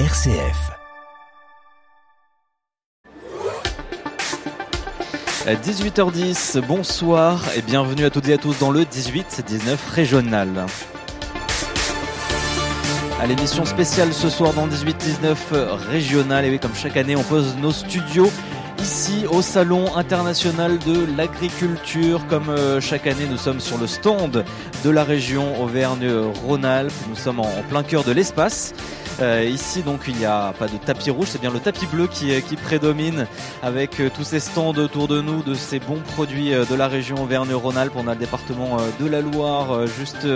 RCF. À 18h10, bonsoir et bienvenue à toutes et à tous dans le 18-19 régional. À l'émission spéciale ce soir dans le 18-19 régional, et oui, comme chaque année, on pose nos studios ici au Salon international de l'agriculture. Comme euh, chaque année, nous sommes sur le stand de la région Auvergne-Rhône-Alpes. Nous sommes en plein cœur de l'espace. Euh, ici, donc, il n'y a pas de tapis rouge, c'est bien le tapis bleu qui, euh, prédomine avec euh, tous ces stands autour de nous, de ces bons produits de la région Auvergne-Rhône-Alpes. On a le département de la Loire juste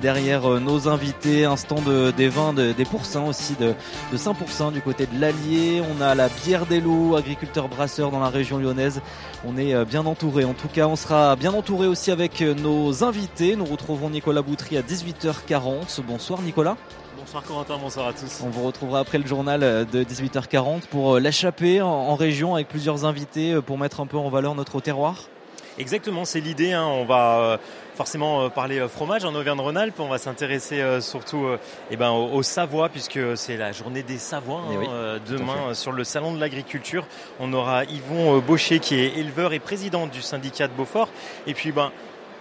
derrière nos invités, un stand des vins, des pourcins aussi de, de 5% du côté de l'Allier. On a la bière des loups, agriculteur brasseur dans la région lyonnaise. On est bien entouré. En tout cas, on sera bien entouré aussi avec nos invités. Nous retrouvons Nicolas Boutry à 18h40. Bonsoir Nicolas. Bonsoir Corentin, bonsoir à tous. On vous retrouvera après le journal de 18h40 pour l'échapper en région avec plusieurs invités pour mettre un peu en valeur notre terroir. Exactement, c'est l'idée. Hein. On va forcément parler fromage en Auvergne-Rhône-Alpes. On va s'intéresser surtout eh ben, au, Savoie puisque c'est la journée des Savoies Eh demain sur le salon de l'agriculture. On aura Yvon Baucher qui est éleveur et président du syndicat de Beaufort. Et puis ben,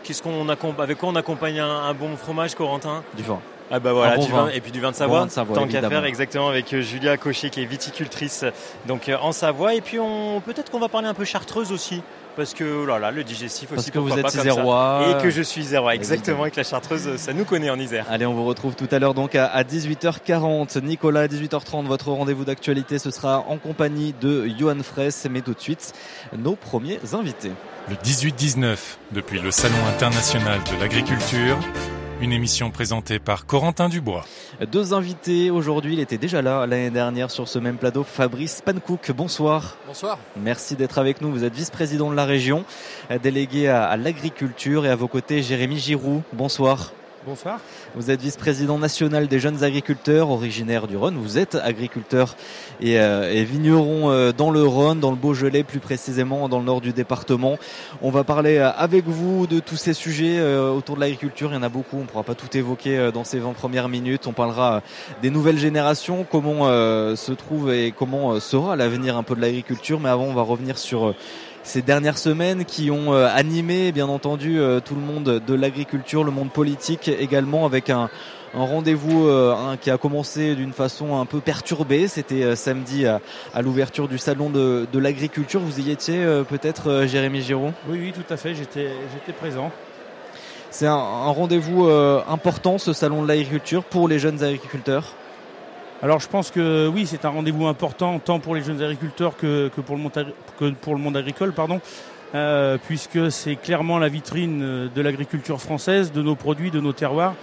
qu'est-ce qu'on avec quoi on accompagne un, un bon fromage, Corentin? Du vin. Ah bah voilà, bon du vin, vin. et puis du vin de Bon Savoie, vin de Savoie, tant qu'à faire exactement avec euh, Julia Cochet qui est viticultrice donc euh, en Savoie et puis on peut-être qu'on va parler un peu chartreuse aussi parce que oh là là le digestif aussi Parce que vous êtes isérois. et que je suis isérois exactement Évidemment. avec la chartreuse ça nous connaît en Isère. Allez, on vous retrouve tout à l'heure donc à à 18h40. Nicolas, à 18h30, votre rendez-vous d'actualité, ce sera en compagnie de Johan Fraisse. Mais tout de suite, nos premiers invités. Le 18-19, depuis le Salon international de l'agriculture, une émission présentée par Corentin Dubois. Deux invités aujourd'hui, il était déjà là l'année dernière sur ce même plateau, Fabrice Pankouk. Bonsoir. Bonsoir. Merci d'être avec nous. Vous êtes vice-président de la région, délégué à, à l'agriculture et à vos côtés, Jérémy Giroux. Bonsoir. Bonsoir. Vous êtes vice-président national des jeunes agriculteurs, originaire du Rhône. Vous êtes agriculteur et, euh, et vigneron euh, dans le Rhône, dans le Beaujolais plus précisément, dans le nord du département. On va parler euh, avec vous de tous ces sujets euh, autour de l'agriculture. Il y en a beaucoup, on ne pourra pas tout évoquer euh, dans ces 20 premières minutes. On parlera euh, des nouvelles générations, comment se trouve et comment sera l'avenir un peu de l'agriculture. Mais avant, on va revenir sur... ces dernières semaines qui ont euh, animé bien entendu euh, tout le monde de l'agriculture, le monde politique également avec un, un rendez-vous euh, qui a commencé d'une façon un peu perturbée. C'était samedi à, à l'ouverture du salon de, de l'agriculture. Vous y étiez peut-être Jérémy Giraud? Oui, oui, tout à fait, j'étais, j'étais présent. C'est un, un rendez-vous euh, important ce salon de l'agriculture pour les jeunes agriculteurs? Alors je pense que oui, c'est un rendez-vous important tant pour les jeunes agriculteurs que, pour, le monde, agricole, euh, puisque c'est clairement la vitrine euh, de l'agriculture française, de nos produits, de nos terroirs.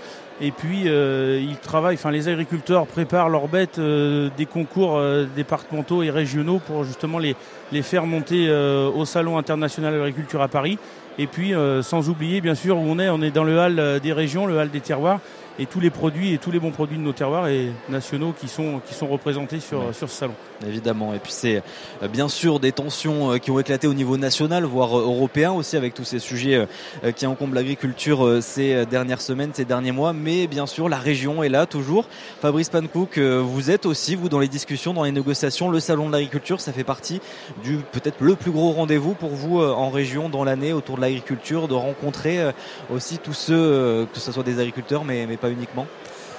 Et puis euh, ils travaillent, enfin les agriculteurs préparent leurs bêtes des concours départementaux et régionaux pour justement les, les faire monter au Salon international de l'agriculture à Paris. Et puis sans oublier bien sûr où on est, on est dans le hall des régions, le hall des terroirs et tous les produits et tous les bons produits de nos terroirs et nationaux qui sont, qui sont représentés sur, Ouais. sur ce salon. Évidemment. Et puis c'est euh, bien sûr des tensions euh, qui ont éclaté au niveau national, voire euh, européen aussi, avec tous ces sujets qui encombrent l'agriculture ces dernières semaines, ces derniers mois. Mais bien sûr, la région est là toujours. Fabrice Pankouk, euh, vous êtes aussi, vous, dans les discussions, dans les négociations. Le salon de l'agriculture, ça fait partie du peut-être le plus gros rendez-vous pour vous en région dans l'année autour de l'agriculture, de rencontrer aussi tous ceux, que ce soit des agriculteurs, mais, mais pas uniquement.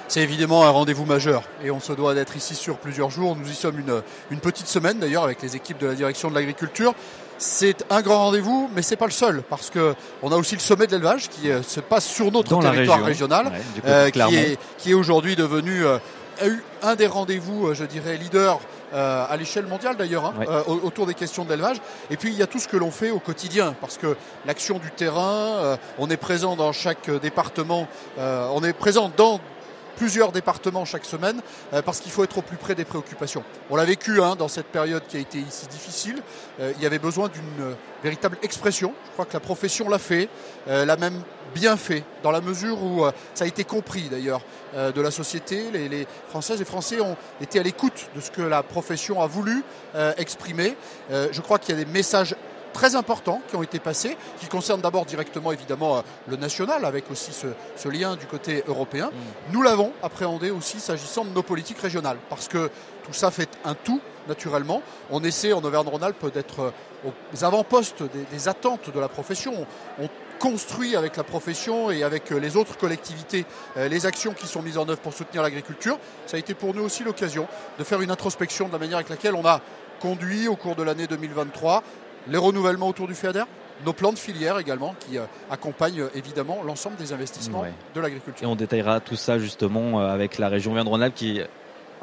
C'est évidemment un rendez-vous majeur et on se doit d'être ici sur plusieurs jours. Nous y sommes une, une petite semaine d'ailleurs avec les équipes de la direction de l'agriculture. C'est un grand rendez-vous, mais c'est pas le seul parce que on a aussi le sommet de l'élevage qui euh, se passe sur notre Dans territoire région. régional, Ouais, euh, qui est qui est aujourd'hui devenu euh, un des rendez-vous, je dirais, leader euh, à l'échelle mondiale d'ailleurs, hein, euh, au- autour des questions de l'élevage. Et puis il y a tout ce que l'on fait au quotidien, parce que l'action du terrain, euh, on est présent dans chaque département, euh, on est présent dans plusieurs départements chaque semaine, euh, parce qu'il faut être au plus près des préoccupations. On l'a vécu hein, dans cette période qui a été ici difficile. Euh, il y avait besoin d'une euh, véritable expression. Je crois que la profession l'a fait, l'a même bien fait, dans la mesure où ça a été compris d'ailleurs de la société. Les, les Françaises et Français ont été à l'écoute de ce que la profession a voulu exprimer. Je crois qu'il y a des messages très importants qui ont été passés, qui concernent d'abord directement évidemment euh, le national, avec aussi ce, lien du côté européen. Mm. Nous l'avons appréhendé aussi s'agissant de nos politiques régionales, parce que tout ça fait un tout naturellement. On essaie en Auvergne-Rhône-Alpes d'être euh, aux avant-postes des, attentes de la profession. On, construit avec la profession et avec euh, les autres collectivités les actions qui sont mises en œuvre pour soutenir l'agriculture. Ça a été pour nous aussi l'occasion de faire une introspection de la manière avec laquelle on a conduit au cours de l'année 2023 les renouvellements autour du FEADER, nos plans de filière également qui euh, accompagnent euh, évidemment l'ensemble des investissements de l'agriculture. Et on détaillera tout ça justement euh, avec la région Verne-Rhône-Alpes qui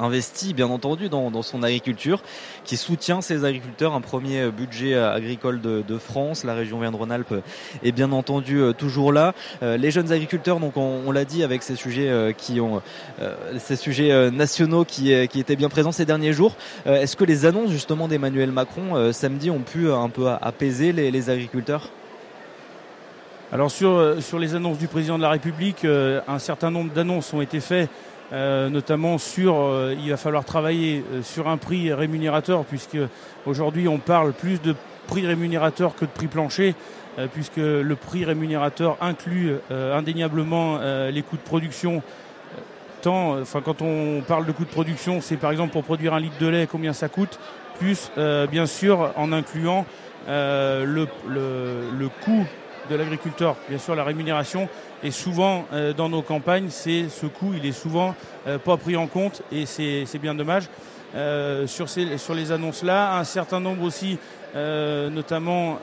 investi bien entendu dans, son agriculture, qui soutient ses agriculteurs. Un premier budget agricole de, France, la région Verne-Rhône-Alpes est bien entendu euh, toujours là. Euh, les jeunes agriculteurs, donc on, l'a dit avec ces sujets euh, qui ont ces sujets nationaux qui, étaient bien présents ces derniers jours. Est-ce que les annonces justement d'Emmanuel Macron samedi ont pu un peu apaiser les, agriculteurs? Alors sur les annonces du président de la République, un certain nombre d'annonces ont été faites euh, notamment sur, euh, il va falloir travailler euh, sur un prix rémunérateur, puisque aujourd'hui on parle plus de prix rémunérateur que de prix plancher, puisque le prix rémunérateur inclut indéniablement les coûts de production. Tant, enfin, quand on parle de coûts de production, c'est par exemple pour produire un litre de lait, combien ça coûte, plus bien sûr en incluant le, le, le coût de l'agriculteur, bien sûr la rémunération, et souvent euh, dans nos campagnes, c'est ce coût, il est souvent euh, pas pris en compte et c'est bien dommage. Euh, sur, ces, sur les annonces là, un certain nombre aussi, notamment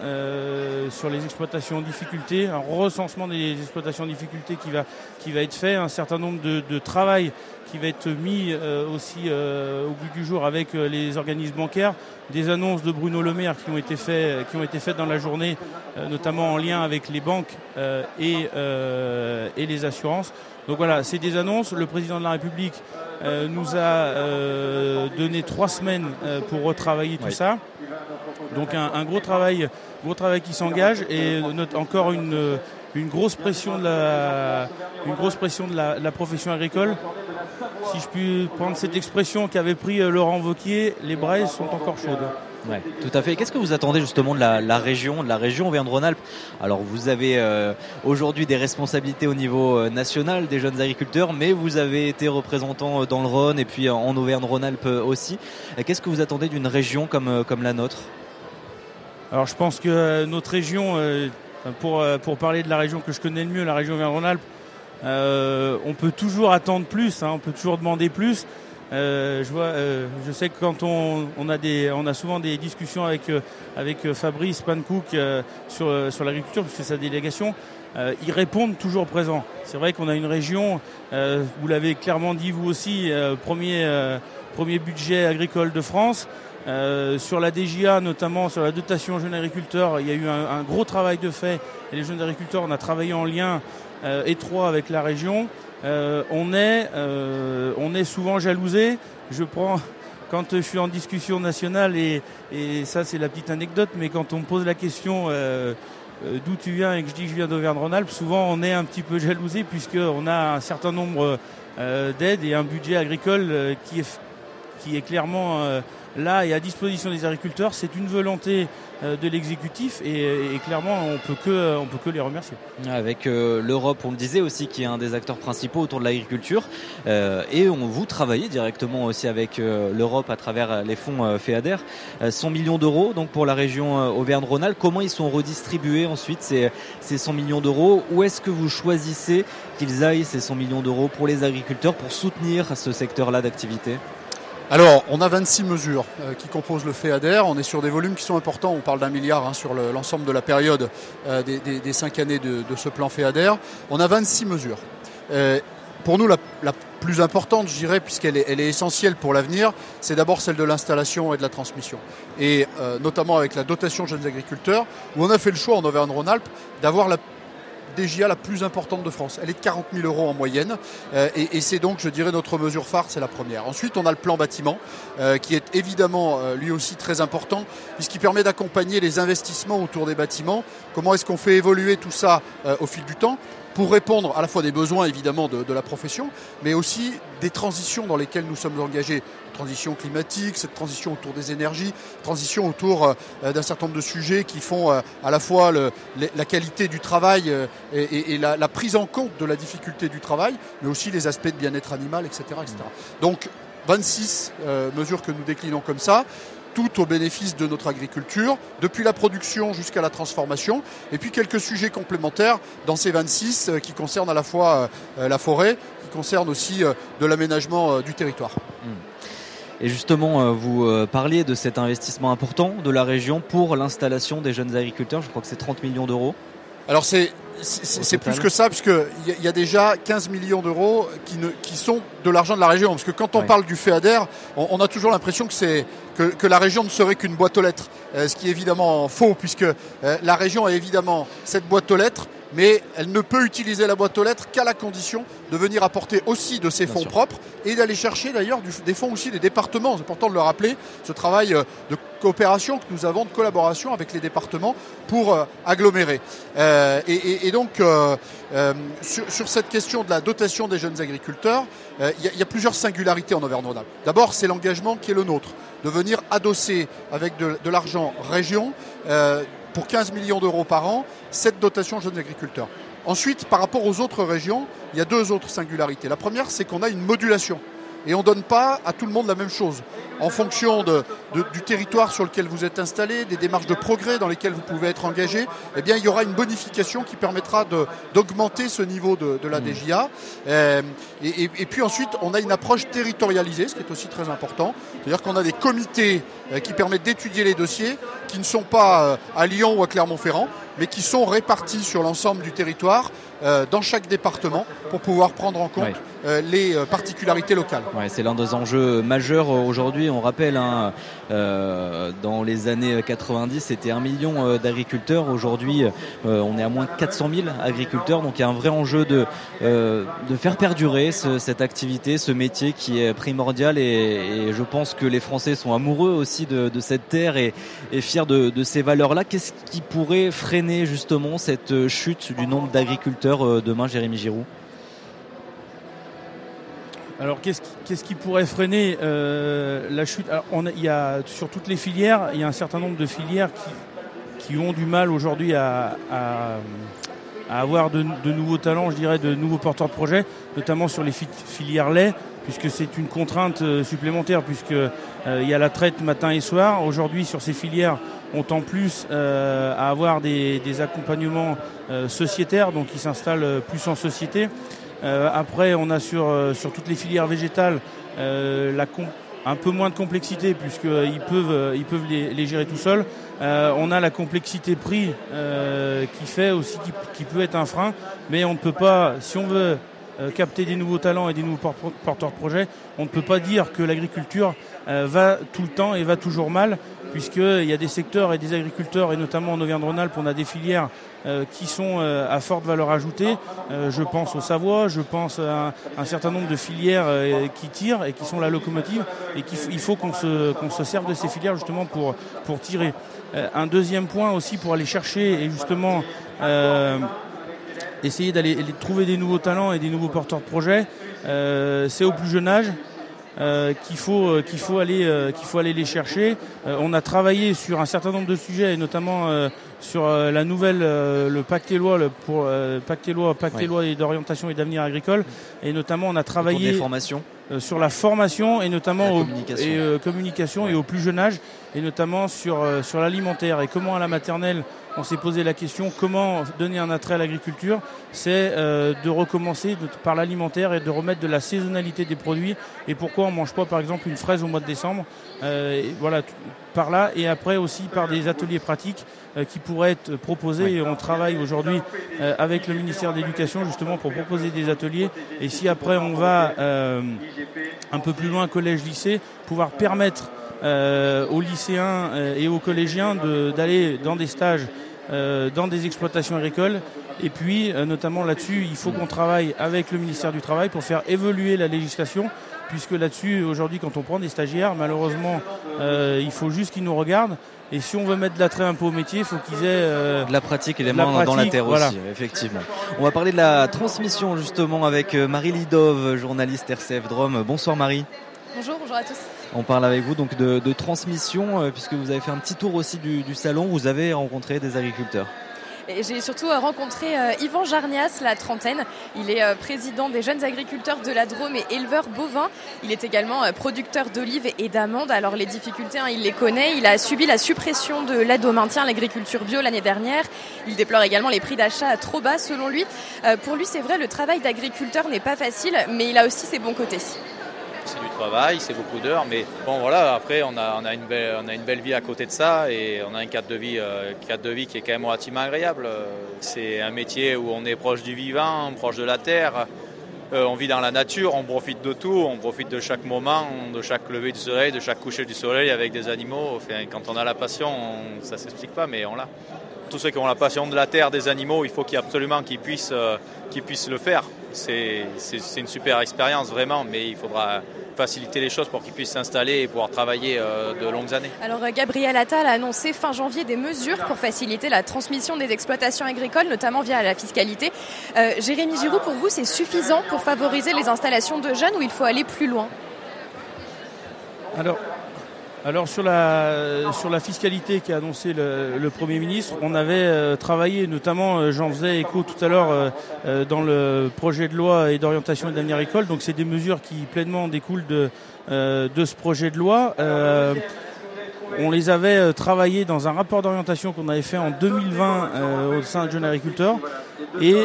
sur les exploitations en difficulté, un recensement des exploitations en difficulté qui va, qui va être fait, un certain nombre de, de travail qui va être mis aussi au bout du jour avec les organismes bancaires, des annonces de Bruno Le Maire qui ont été faites, qui ont été faites dans la journée, notamment en lien avec les banques et euh, et les assurances. Donc voilà, c'est des annonces. Le président de la République euh, nous a euh, donné trois semaines pour retravailler tout ça. Donc un, gros travail, gros travail qui s'engage et encore une, une grosse pression de la, une grosse pression de la, profession agricole. Si je puis prendre cette expression qu'avait pris Laurent Vauquier, les braises sont encore chaudes. Ouais, tout à fait. Qu'est-ce que vous attendez justement de la, région, de la région Auvergne-Rhône-Alpes? Alors vous avez euh, aujourd'hui des responsabilités au niveau euh, national des jeunes agriculteurs, mais vous avez été représentant euh, dans le Rhône et puis en Auvergne-Rhône-Alpes aussi. Qu'est-ce que vous attendez d'une région comme, comme la nôtre? Alors je pense que notre région, pour, pour parler de la région que je connais le mieux, la région Auvergne-Rhône-Alpes, on peut toujours attendre plus, hein, on peut toujours demander plus. Euh, je vois, euh, je sais que quand on, on, a des, on a souvent des discussions avec euh, avec Fabrice Pancook sur sur l'agriculture puisque c'est sa délégation. ils répondent toujours présent. C'est vrai qu'on a une région, vous l'avez clairement dit vous aussi, premier premier budget agricole de France. Sur la DGA, notamment sur la dotation jeunes agriculteurs, il y a eu un, gros travail de fait. Et les jeunes agriculteurs, on a travaillé en lien étroit avec la région. Euh, on, est, euh, on est souvent jalousé. Je prends quand je suis en discussion nationale et, ça c'est la petite anecdote, mais quand on me pose la question euh, d'où tu viens et que je dis que je viens d'Auvergne-Rhône-Alpes, souvent on est un petit peu jalousé puisqu'on a un certain nombre d'aides et un budget agricole qui est, qui est clairement là et à disposition des agriculteurs. C'est une volonté euh, de l'exécutif et, clairement on peut que on peut que les remercier. Avec euh, l'Europe, on le disait aussi, qui est un des acteurs principaux autour de l'agriculture, euh, et on vous travaillez directement aussi avec l'Europe à travers les fonds FEADER, 100 millions d'euros donc pour la région Auvergne-Rhône-Alpes. Comment ils sont redistribués ensuite ces, ces 100 millions d'euros? Où est-ce que vous choisissez qu'ils aillent ces 100 millions d'euros pour les agriculteurs pour soutenir ce secteur-là d'activité? Alors, on a 26 mesures euh, qui composent le FEADER. On est sur des volumes qui sont importants. On parle d'un milliard hein, sur l'ensemble de la période euh, des, cinq années de, ce plan FEADER. On a 26 mesures. Euh, pour nous, la, plus importante, je dirais, puisqu'elle est, elle est essentielle pour l'avenir, c'est d'abord celle de l'installation et de la transmission. Et notamment avec la dotation jeunes agriculteurs, où on a fait le choix en Auvergne-Rhône-Alpes d'avoir la DGA la plus importante de France. Elle est de 40 000 euros en moyenne euh, et, c'est donc, je dirais, notre mesure phare, c'est la première. Ensuite, on a le plan bâtiment euh, qui est évidemment euh, lui aussi très important puisqu'il permet d'accompagner les investissements autour des bâtiments. Comment est-ce qu'on fait évoluer tout ça au fil du temps? Pour répondre à la fois des besoins évidemment de, la profession, mais aussi des transitions dans lesquelles nous sommes engagés. Transition climatique, cette transition autour des énergies, transition autour euh, d'un certain nombre de sujets qui font euh, à la fois le, la qualité du travail euh, et, la, la, prise en compte de la difficulté du travail, mais aussi les aspects de bien-être animal, etc. etc. Donc 26 mesures que nous déclinons comme ça tout au bénéfice de notre agriculture, depuis la production jusqu'à la transformation, et puis quelques sujets complémentaires dans ces 26 euh, qui concernent à la fois euh, euh, la forêt, qui concernent aussi de l'aménagement du territoire. Hmm. Et justement, vous parliez de cet investissement important de la région pour l'installation des jeunes agriculteurs. Je crois que c'est 30 millions d'euros. Alors c'est c'est plus que ça, puisqu'il y, y a déjà 15 millions d'euros qui, qui sont de l'argent de la région. Parce que quand on parle du FEADER, on, a toujours l'impression que, c'est que, que, la région ne serait qu'une boîte aux lettres. Euh, ce qui est évidemment faux, puisque euh, la région a évidemment cette boîte aux lettres, mais elle ne peut utiliser la boîte aux lettres qu'à la condition de venir apporter aussi de ses fonds propres et d'aller chercher d'ailleurs des fonds aussi des départements. C'est important de le rappeler, ce travail euh, de coopération que nous avons, de collaboration avec les départements pour euh, agglomérer. Euh, et, donc, sur, cette question de la dotation des jeunes agriculteurs, il y, a plusieurs singularités en Auvergne-Rhône-Alpes. D'abord, c'est l'engagement qui est le nôtre, de venir adosser avec de, de l'argent région pour 15 millions d'euros par an cette dotation jeunes agriculteurs. Ensuite, par rapport aux autres régions, il y a deux autres singularités. La première, c'est qu'on a une modulation et on ne donne pas à tout le monde la même chose. En fonction de, du territoire sur lequel vous êtes installé, des démarches de progrès dans lesquelles vous pouvez être engagé, eh bien, il y aura une bonification qui permettra d'augmenter ce niveau de, la mmh. DGA. Euh, et, puis ensuite, on a une approche territorialisée, ce qui est aussi très important. C'est-à-dire qu'on a des comités euh, qui permettent d'étudier les dossiers, qui ne sont pas euh, à Lyon ou à Clermont-Ferrand, mais qui sont répartis sur l'ensemble du territoire, dans chaque département, pour pouvoir prendre en compte euh, les euh, particularités locales. Ouais, c'est l'un des enjeux majeurs aujourd'hui. On rappelle, hein, euh, dans les années 90, c'était un million d'agriculteurs. Aujourd'hui, on est à moins de 400 000 agriculteurs. Donc il y a un vrai enjeu de, de faire perdurer cette activité, ce métier qui est primordial. Et, je pense que les Français sont amoureux aussi de, cette terre et, fiers de, de ces valeurs-là. Qu'est-ce qui pourrait freiner justement cette chute du nombre d'agriculteurs demain, Jérémy Giroud? Alors qu'est-ce qui, pourrait freiner euh, la chute? Il y a sur toutes les filières, il y a un certain nombre de filières qui, ont du mal aujourd'hui à, avoir de, nouveaux talents, je dirais, de nouveaux porteurs de projets, notamment sur les filières lait, puisque c'est une contrainte euh, supplémentaire, puisque euh, il y a la traite matin et soir. Aujourd'hui, sur ces filières, on tend plus à avoir des, accompagnements sociétaires, donc ils s'installent plus en société. Euh, après, on a sur, euh, toutes les filières végétales euh, un peu moins de complexité puisqu'ils peuvent, ils peuvent les, gérer tout seuls. on a la complexité prix qui fait aussi qui, peut être un frein, mais on ne peut pas, si on veut capter des nouveaux talents et des nouveaux porteurs de projets, on ne peut pas dire que l'agriculture va tout le temps et va toujours mal puisqu'il y a des secteurs et des agriculteurs, et notamment en Auvergne-Rhône-Alpes, on a des filières euh, qui sont euh, à forte valeur ajoutée. Euh, je pense au Savoie, je pense à un, certain nombre de filières qui tirent et qui sont la locomotive, et qu'il faut qu'on se, qu'on se serve de ces filières justement pour, pour tirer. un deuxième point aussi pour aller chercher et justement essayer d'aller trouver des nouveaux talents et des nouveaux porteurs de projets, c'est au plus jeune âge. Euh, qu'il faut euh, qu'il faut aller euh, qu'il faut aller les chercher. on a travaillé sur un certain nombre de sujets et notamment sur la nouvelle le pacte des lois pour pacte lois pacte lois d'orientation et d'avenir agricole et notamment on a travaillé sur la formation et notamment et communication. et communication et au plus jeune âge et notamment sur sur l'alimentaire et comment à la maternelle on s'est posé la question comment donner un attrait à l'agriculture, c'est euh, de recommencer par l'alimentaire et de remettre de la saisonnalité des produits. Et pourquoi on mange pas par exemple une fraise au mois de décembre euh, Voilà, par là et après aussi par des ateliers pratiques euh, qui pourraient être proposés. Et on travaille aujourd'hui avec le ministère de l'Éducation justement pour proposer des ateliers. Et si après on va un peu plus loin, collège-lycée, pouvoir permettre aux lycéens et aux collégiens d'aller dans des stages euh, dans des exploitations agricoles. Et puis, euh, notamment là-dessus, il faut qu'on travaille avec le ministère du Travail pour faire évoluer la législation puisque là-dessus, aujourd'hui, quand on prend des stagiaires, malheureusement, il faut juste qu'ils nous regardent. Et si on veut mettre de l'attrait un peu au métier, il faut qu'ils aient de la pratique et les mains dans la terre aussi, effectivement. On va parler de la transmission justement avec Marie Lidov, journaliste RCF Drôme. Bonsoir Marie. Bonjour, bonjour à tous. On parle avec vous donc de, transmission, euh, puisque vous avez fait un petit tour aussi du, salon, vous avez rencontré des agriculteurs. J'ai surtout euh, rencontré euh, Yvan Jarnias, la trentaine. Il est président des jeunes agriculteurs de la Drôme et éleveur bovin. Il est également producteur d'olives et d'amandes. Alors les difficultés, hein, il les connaît. Il a subi la suppression de l'aide au maintien à l'agriculture bio l'année dernière. Il déplore également les prix d'achat trop bas selon lui. Pour lui, c'est vrai, le travail d'agriculteur n'est pas facile, mais il a aussi ses bons côtés c'est du travail, c'est beaucoup d'heures, mais bon voilà, après on a, une belle, on a une belle vie à côté de ça et on a un cadre de vie, euh, cadre de vie qui est quand même relativement agréable. C'est un métier où on est proche du vivant, proche de la terre. Euh, on vit dans la nature, on profite de tout, on profite de chaque moment, de chaque lever du soleil, de chaque coucher du soleil avec des animaux. Quand on a la passion, ça ne s'explique pas, mais on l'a. Tous ceux qui ont la passion de la terre, des animaux, il faut qu'ils absolument qu'ils puissent, euh, qu'ils puissent le faire. C'est une super expérience vraiment, mais il faudra faciliter les choses pour qu'ils puissent s'installer et pouvoir travailler euh, de longues années. Alors euh, Gabriel Attal a annoncé fin janvier des mesures pour faciliter la transmission des exploitations agricoles, notamment via la fiscalité. Euh, Jérémy Giroud, pour vous, c'est suffisant pour favoriser les installations de jeunes ou il faut aller plus loin? Alors, alors sur la, sur la fiscalité qu'a annoncé le, Premier ministre, on avait euh, travaillé, notamment euh, j'en faisais écho tout à l'heure euh, dans le projet de loi et d'orientation et d'avenir école, donc c'est des mesures qui pleinement découlent de, de ce projet de loi. On les avait travaillées dans un rapport d'orientation qu'on avait fait en 2020 au sein de Jeunes Agriculteurs. Et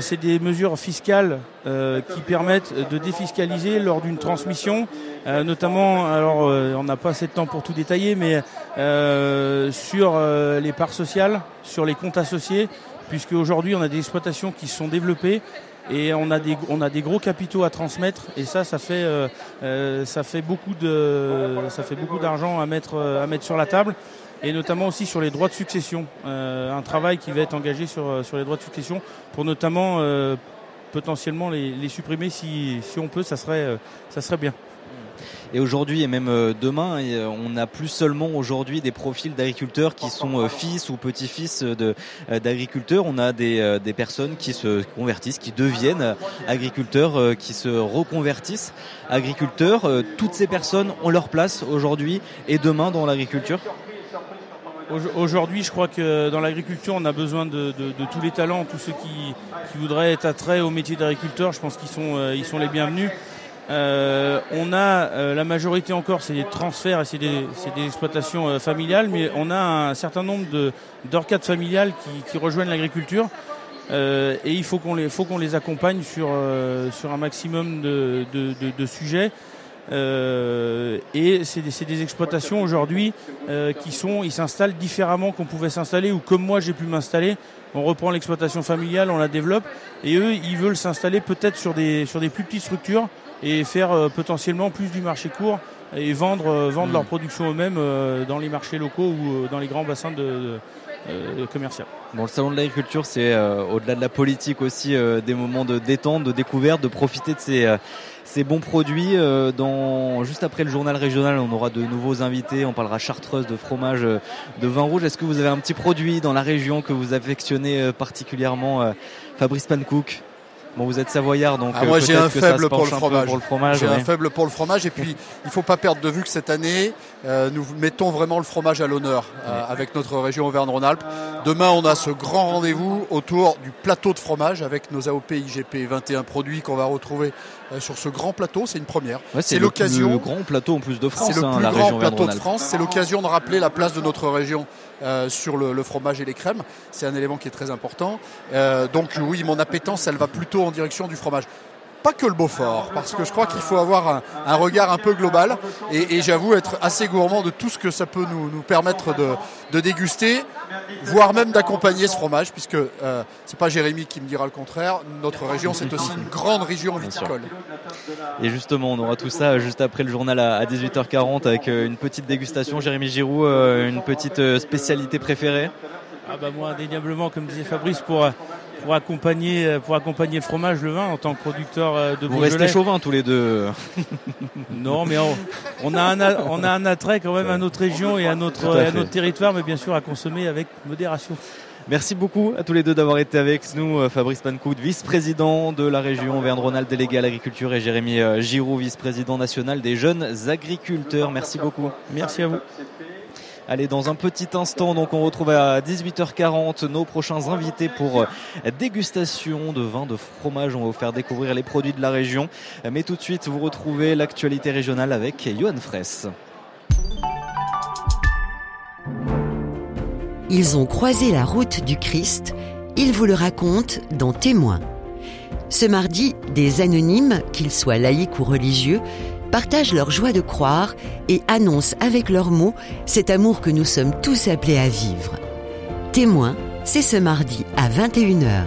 c'est des mesures fiscales qui permettent de défiscaliser lors d'une transmission euh, notamment, alors euh, on n'a pas assez de temps pour tout détailler, mais euh, sur les parts sociales, sur les comptes associés, puisque aujourd'hui on a des exploitations qui se sont développées et on a des on a des gros capitaux à transmettre. Et ça ça fait ça fait beaucoup de ça fait beaucoup d'argent à mettre à mettre sur la table. Et notamment aussi sur les droits de succession. Un travail qui va être engagé sur sur les droits de succession pour notamment potentiellement les, les supprimer si si on peut ça serait ça serait bien et aujourd'hui et même euh, demain, euh, on n'a plus seulement aujourd'hui des profils d'agriculteurs qui sont euh, fils ou petits-fils d'agriculteurs. On a des, personnes qui se convertissent, qui deviennent agriculteurs, qui se reconvertissent agriculteurs. Toutes ces personnes ont leur place aujourd'hui et demain dans l'agriculture. Aujourd'hui, je crois que dans l'agriculture, on a besoin de, tous les talents, tous ceux qui, qui voudraient être attraits au métier d'agriculteur. Je pense qu'ils sont, ils sont les bienvenus. Euh, on a euh, la majorité encore, c'est des transferts et c'est des, des, exploitations euh, familiales, mais on a un certain nombre d'orcades familiales qui, qui rejoignent l'agriculture. et il faut qu'on les, les accompagne sur, sur un maximum de, de, de, de sujets. et c'est des, des, exploitations aujourd'hui qui sont, ils s'installent différemment qu'on pouvait s'installer ou comme moi j'ai pu m'installer. On reprend l'exploitation familiale, on la développe et eux ils veulent s'installer peut-être sur des, sur des plus petites structures et faire euh, potentiellement plus du marché court et vendre, euh, vendre leur mm. production eux-mêmes euh, dans les marchés locaux ou dans les grands bassins de, commerciaux. Bon, le salon de l'agriculture, c'est au-delà de la politique aussi des moments de détente, de découverte, de profiter de ces, ces bons produits. dans, juste après le journal régional, on aura de nouveaux invités. On parlera chartreuse, de fromage, de vin rouge. Est-ce que vous avez un petit produit dans la région que vous affectionnez particulièrement, Fabrice Pancook? Bon, vous êtes savoyard, donc ah, moi j'ai un faible pour le, fromage. J'ai un faible pour le fromage, et puis il faut pas perdre de vue que cette année, euh, nous mettons vraiment le fromage à l'honneur euh, avec notre région Auvergne-Rhône-Alpes. Demain, on a ce grand rendez-vous autour du plateau de fromage avec nos AOP IGP 21 produits qu'on va retrouver euh, sur ce grand plateau. C'est une première. c'est l'occasion. Le grand plateau en plus de France. C'est le hein, plus grand plateau de France. C'est l'occasion de rappeler la place de notre région euh, sur le, fromage et les crèmes. C'est un élément qui est très important. Euh, donc oui, mon appétence, elle va plutôt en direction du fromage pas que le Beaufort, parce que je crois qu'il faut avoir un, regard un peu global. Et, j'avoue être assez gourmand de tout ce que ça peut nous, nous permettre de, de, déguster, voire même d'accompagner ce fromage, puisque euh, c'est pas Jérémy qui me dira le contraire. Notre région, c'est aussi une grande région viticole. Et justement, on aura tout ça juste après le journal à 18h40 avec euh, une petite dégustation. Jérémy Giroud, euh, une petite spécialité préférée? Ah bah moi indéniablement comme disait Fabrice pour pour accompagner pour accompagner le fromage, le vin en tant que producteur de Vous restez chauvin tous les deux. non, mais on, a un on a un attrait quand même à notre région et à notre à notre territoire, mais bien sûr à consommer avec modération. Merci beaucoup à tous les deux d'avoir été avec nous. Euh, Fabrice Pancout, vice-président de la région Auvergne-Rhône-Alpes, délégué à l'agriculture, et Jérémy euh, Giroud, vice-président national des jeunes agriculteurs. Merci beaucoup. Merci à vous. Allez, dans un petit instant, donc on retrouve à 18h40 nos prochains invités pour euh, dégustation de vin, de fromage. On va vous faire découvrir les produits de la région. Mais tout de suite, vous retrouvez l'actualité régionale avec Johan Fraisse. Ils ont croisé la route du Christ, ils vous le racontent dans Témoins. Ce mardi, des anonymes, qu'ils soient laïcs ou religieux, partagent leur joie de croire et annoncent avec leurs mots cet amour que nous sommes tous appelés à vivre. Témoins, c'est ce mardi à 21h.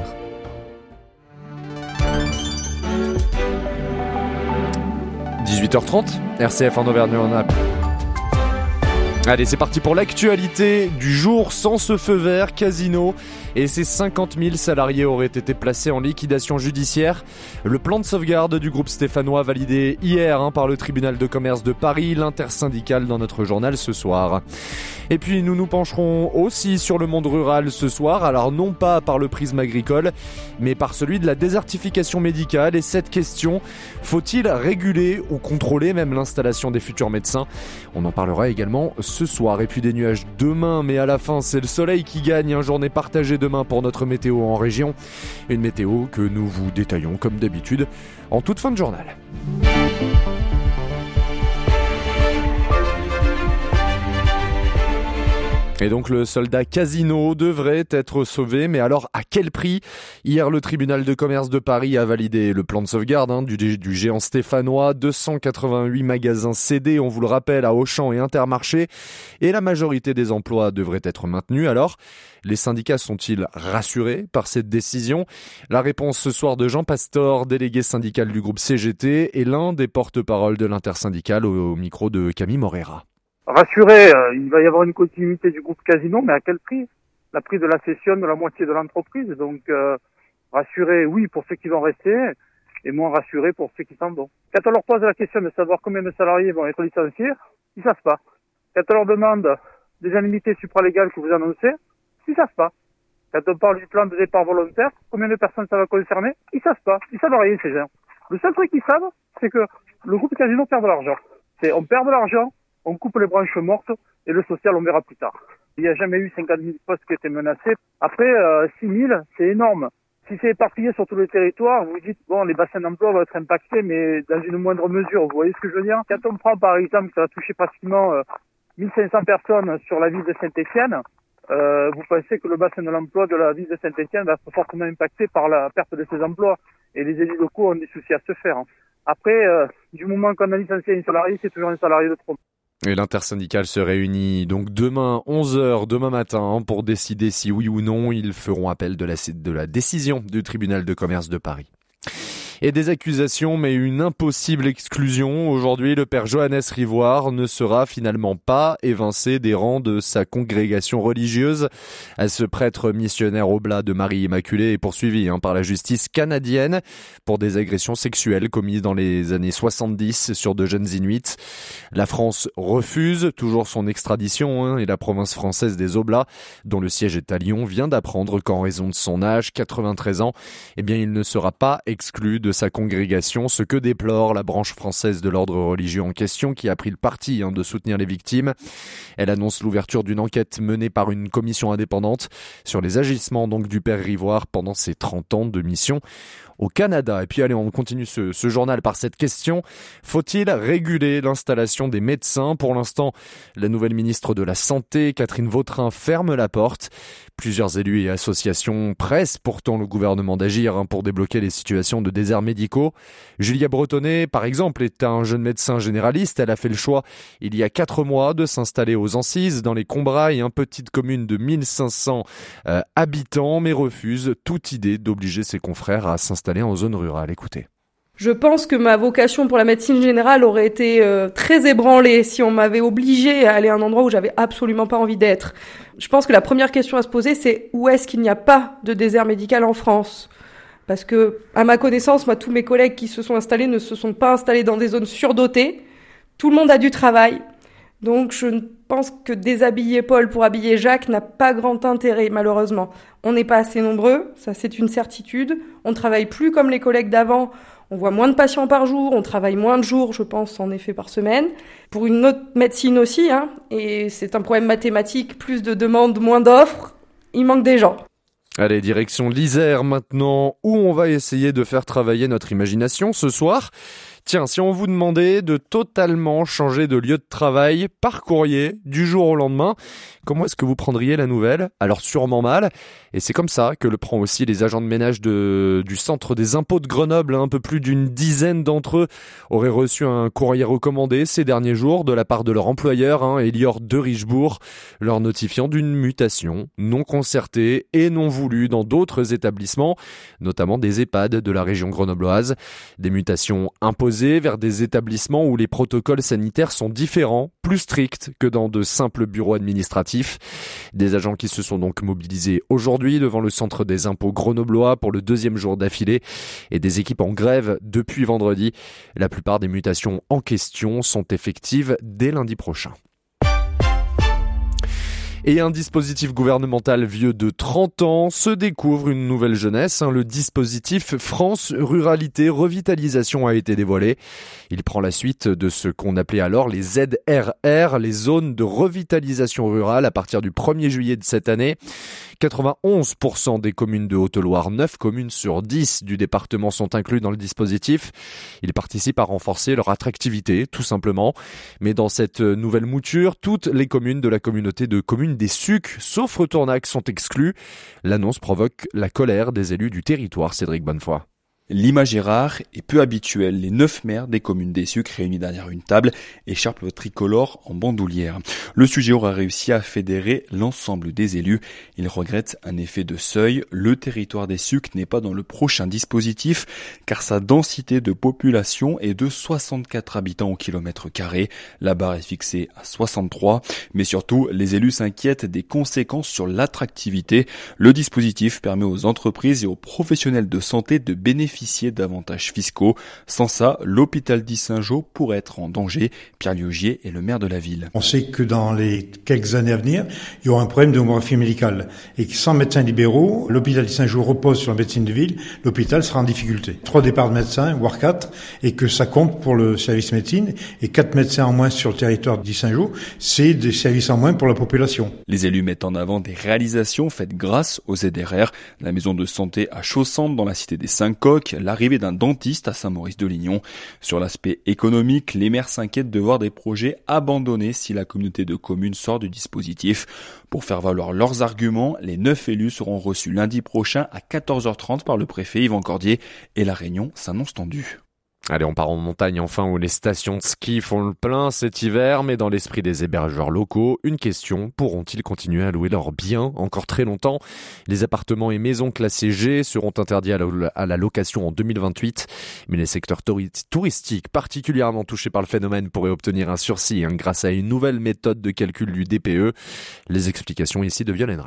– 18h30, RCF en Auvergne-en-Alpes. Allez, c'est parti pour l'actualité du jour. Sans ce feu vert, Casino. Et ses 50 000 salariés auraient été placés en liquidation judiciaire. Le plan de sauvegarde du groupe stéphanois validé hier hein, par le tribunal de commerce de Paris, l'intersyndical dans notre journal ce soir. Et puis nous nous pencherons aussi sur le monde rural ce soir, alors non pas par le prisme agricole, mais par celui de la désertification médicale. Et cette question, faut-il réguler ou contrôler même l'installation des futurs médecins? On en parlera également ce soir. Et puis des nuages demain, mais à la fin c'est le soleil qui gagne, une journée partagée demain pour notre météo en région. Une météo que nous vous détaillons comme d'habitude en toute fin de journal. Et donc le soldat Casino devrait être sauvé, mais alors à quel prix? Hier, le tribunal de commerce de Paris a validé le plan de sauvegarde hein, du, géant stéphanois. 288 magasins cédés, on vous le rappelle, à Auchan et Intermarché. Et la majorité des emplois devraient être maintenus. Alors, les syndicats sont-ils rassurés par cette décision? La réponse ce soir de Jean Pastor, délégué syndical du groupe CGT, et l'un des porte-parole de l'intersyndicale au, micro de Camille Morera. Rassuré, euh, il va y avoir une continuité du groupe Casino, mais à quel prix? La prix de la cession de la moitié de l'entreprise. Donc, euh, rassuré, oui, pour ceux qui vont rester, et moins rassuré pour ceux qui s'en vont. Quand on leur pose la question de savoir combien de salariés vont être licenciés, ils savent pas. Quand on leur demande des indemnités supralégales que vous annoncez, ils savent pas. Quand on parle du plan de départ volontaire, combien de personnes ça va concerner Ils savent pas. Ils savent rien, ces gens. Le seul truc qu'ils savent, c'est que le groupe Casino perd de l'argent. C'est on perd de l'argent, on coupe les branches mortes et le social, on verra plus tard. Il n'y a jamais eu 50 000 postes qui étaient menacés. Après, euh, 6 000, c'est énorme. Si c'est éparpillé sur tout le territoire, vous dites, bon, les bassins d'emploi vont être impactés, mais dans une moindre mesure. Vous voyez ce que je veux dire? Quand on prend, par exemple, ça va toucher pratiquement euh, 1500 personnes sur la ville de Saint-Etienne, euh, vous pensez que le bassin de l'emploi de la ville de Saint-Etienne va être fortement impacté par la perte de ses emplois et les élus locaux ont des soucis à se faire. Après, euh, du moment qu'on a licencié un salarié, c'est toujours un salarié de trop. Et l'intersyndicale se réunit donc demain 11h, demain matin, pour décider si oui ou non ils feront appel de la, de la décision du tribunal de commerce de Paris et des accusations, mais une impossible exclusion. Aujourd'hui, le père Johannes Rivoire ne sera finalement pas évincé des rangs de sa congrégation religieuse. Ce prêtre missionnaire oblat de Marie Immaculée est poursuivi hein, par la justice canadienne pour des agressions sexuelles commises dans les années 70 sur de jeunes Inuits. La France refuse toujours son extradition hein, et la province française des Oblats, dont le siège est à Lyon, vient d'apprendre qu'en raison de son âge, 93 ans, eh bien, il ne sera pas exclu de sa congrégation, ce que déplore la branche française de l'ordre religieux en question qui a pris le parti hein, de soutenir les victimes. Elle annonce l'ouverture d'une enquête menée par une commission indépendante sur les agissements donc du père Rivoire pendant ses 30 ans de mission au Canada. Et puis allez, on continue ce, ce journal par cette question. Faut-il réguler l'installation des médecins? Pour l'instant, la nouvelle ministre de la Santé, Catherine Vautrin, ferme la porte. Plusieurs élus et associations pressent pourtant le gouvernement d'agir hein, pour débloquer les situations de déserts médicaux. Julia Bretonnet, par exemple, est un jeune médecin généraliste. Elle a fait le choix, il y a quatre mois, de s'installer aux Ancises, dans les Combrailles, une petite commune de 1500 euh, habitants, mais refuse toute idée d'obliger ses confrères à s'installer en zone rurale. Écoutez. Je pense que ma vocation pour la médecine générale aurait été euh, très ébranlée si on m'avait obligé à aller à un endroit où j'avais absolument pas envie d'être. Je pense que la première question à se poser, c'est où est-ce qu'il n'y a pas de désert médical en France? Parce que, à ma connaissance, moi, tous mes collègues qui se sont installés ne se sont pas installés dans des zones surdotées. Tout le monde a du travail. Donc, je pense que déshabiller Paul pour habiller Jacques n'a pas grand intérêt, malheureusement. On n'est pas assez nombreux, ça c'est une certitude. On travaille plus comme les collègues d'avant. On voit moins de patients par jour, on travaille moins de jours, je pense, en effet, par semaine. Pour une autre médecine aussi, hein, et c'est un problème mathématique, plus de demandes, moins d'offres, il manque des gens. Allez, direction l'Isère maintenant, où on va essayer de faire travailler notre imagination ce soir. Tiens, si on vous demandait de totalement changer de lieu de travail par courrier du jour au lendemain, comment est-ce que vous prendriez la nouvelle? Alors sûrement mal. Et c'est comme ça que le prend aussi les agents de ménage du centre des impôts de Grenoble. Un peu plus d'une dizaine d'entre eux auraient reçu un courrier recommandé ces derniers jours de la part de leur employeur, hein, Elior de Richebourg, leur notifiant d'une mutation non concertée et non voulue dans d'autres établissements, notamment des EHPAD de la région grenobloise. Des mutations imposées vers des établissements où les protocoles sanitaires sont différents, plus stricts que dans de simples bureaux administratifs. Des agents qui se sont donc mobilisés aujourd'hui devant le centre des impôts grenoblois pour le deuxième jour d'affilée et des équipes en grève depuis vendredi. La plupart des mutations en question sont effectives dès lundi prochain. Et un dispositif gouvernemental vieux de 30 ans se découvre une nouvelle jeunesse. Hein. Le dispositif France Ruralité Revitalisation a été dévoilé. Il prend la suite de ce qu'on appelait alors les ZRR, les zones de revitalisation rurale à partir du 1er juillet de cette année. 91% des communes de Haute-Loire, 9 communes sur 10 du département sont inclus dans le dispositif. Ils participent à renforcer leur attractivité, tout simplement. Mais dans cette nouvelle mouture, toutes les communes de la communauté de communes des Sucs, sauf Retournac, sont exclues. L'annonce provoque la colère des élus du territoire, Cédric Bonnefoy. L'image est rare et peu habituelle. Les neuf maires des communes des Sucres réunis derrière une table écharpent le tricolore en bandoulière. Le sujet aura réussi à fédérer l'ensemble des élus. Ils regrettent un effet de seuil. Le territoire des Sucres n'est pas dans le prochain dispositif car sa densité de population est de 64 habitants au kilomètre carré. La barre est fixée à 63. Mais surtout, les élus s'inquiètent des conséquences sur l'attractivité. Le dispositif permet aux entreprises et aux professionnels de santé de bénéficier bénéficier d'avantages fiscaux. Sans ça, l'hôpital d'Issingeau pourrait être en danger. Pierre Liogier est le maire de la ville. On sait que dans les quelques années à venir, il y aura un problème de démographie médicale et que sans médecins libéraux, l'hôpital d'Issingeau repose sur la médecine de ville, l'hôpital sera en difficulté. Trois départs de médecins, voire quatre, et que ça compte pour le service médecine et quatre médecins en moins sur le territoire d'Issingeau, c'est des services en moins pour la population. Les élus mettent en avant des réalisations faites grâce aux ZRR, la maison de santé à Chaussante dans la cité des Cinq Coques, l'arrivée d'un dentiste à Saint-Maurice-de-Lignon. Sur l'aspect économique, les maires s'inquiètent de voir des projets abandonnés si la communauté de communes sort du dispositif. Pour faire valoir leurs arguments, les neuf élus seront reçus lundi prochain à 14h30 par le préfet Yvan Cordier et la réunion s'annonce tendue. Allez, on part en montagne enfin où les stations de ski font le plein cet hiver, mais dans l'esprit des hébergeurs locaux, une question, pourront-ils continuer à louer leurs biens encore très longtemps? Les appartements et maisons classés G seront interdits à la, location en 2028, mais les secteurs touristiques particulièrement touchés par le phénomène pourraient obtenir un sursis hein, grâce à une nouvelle méthode de calcul du DPE. Les explications ici de Violaine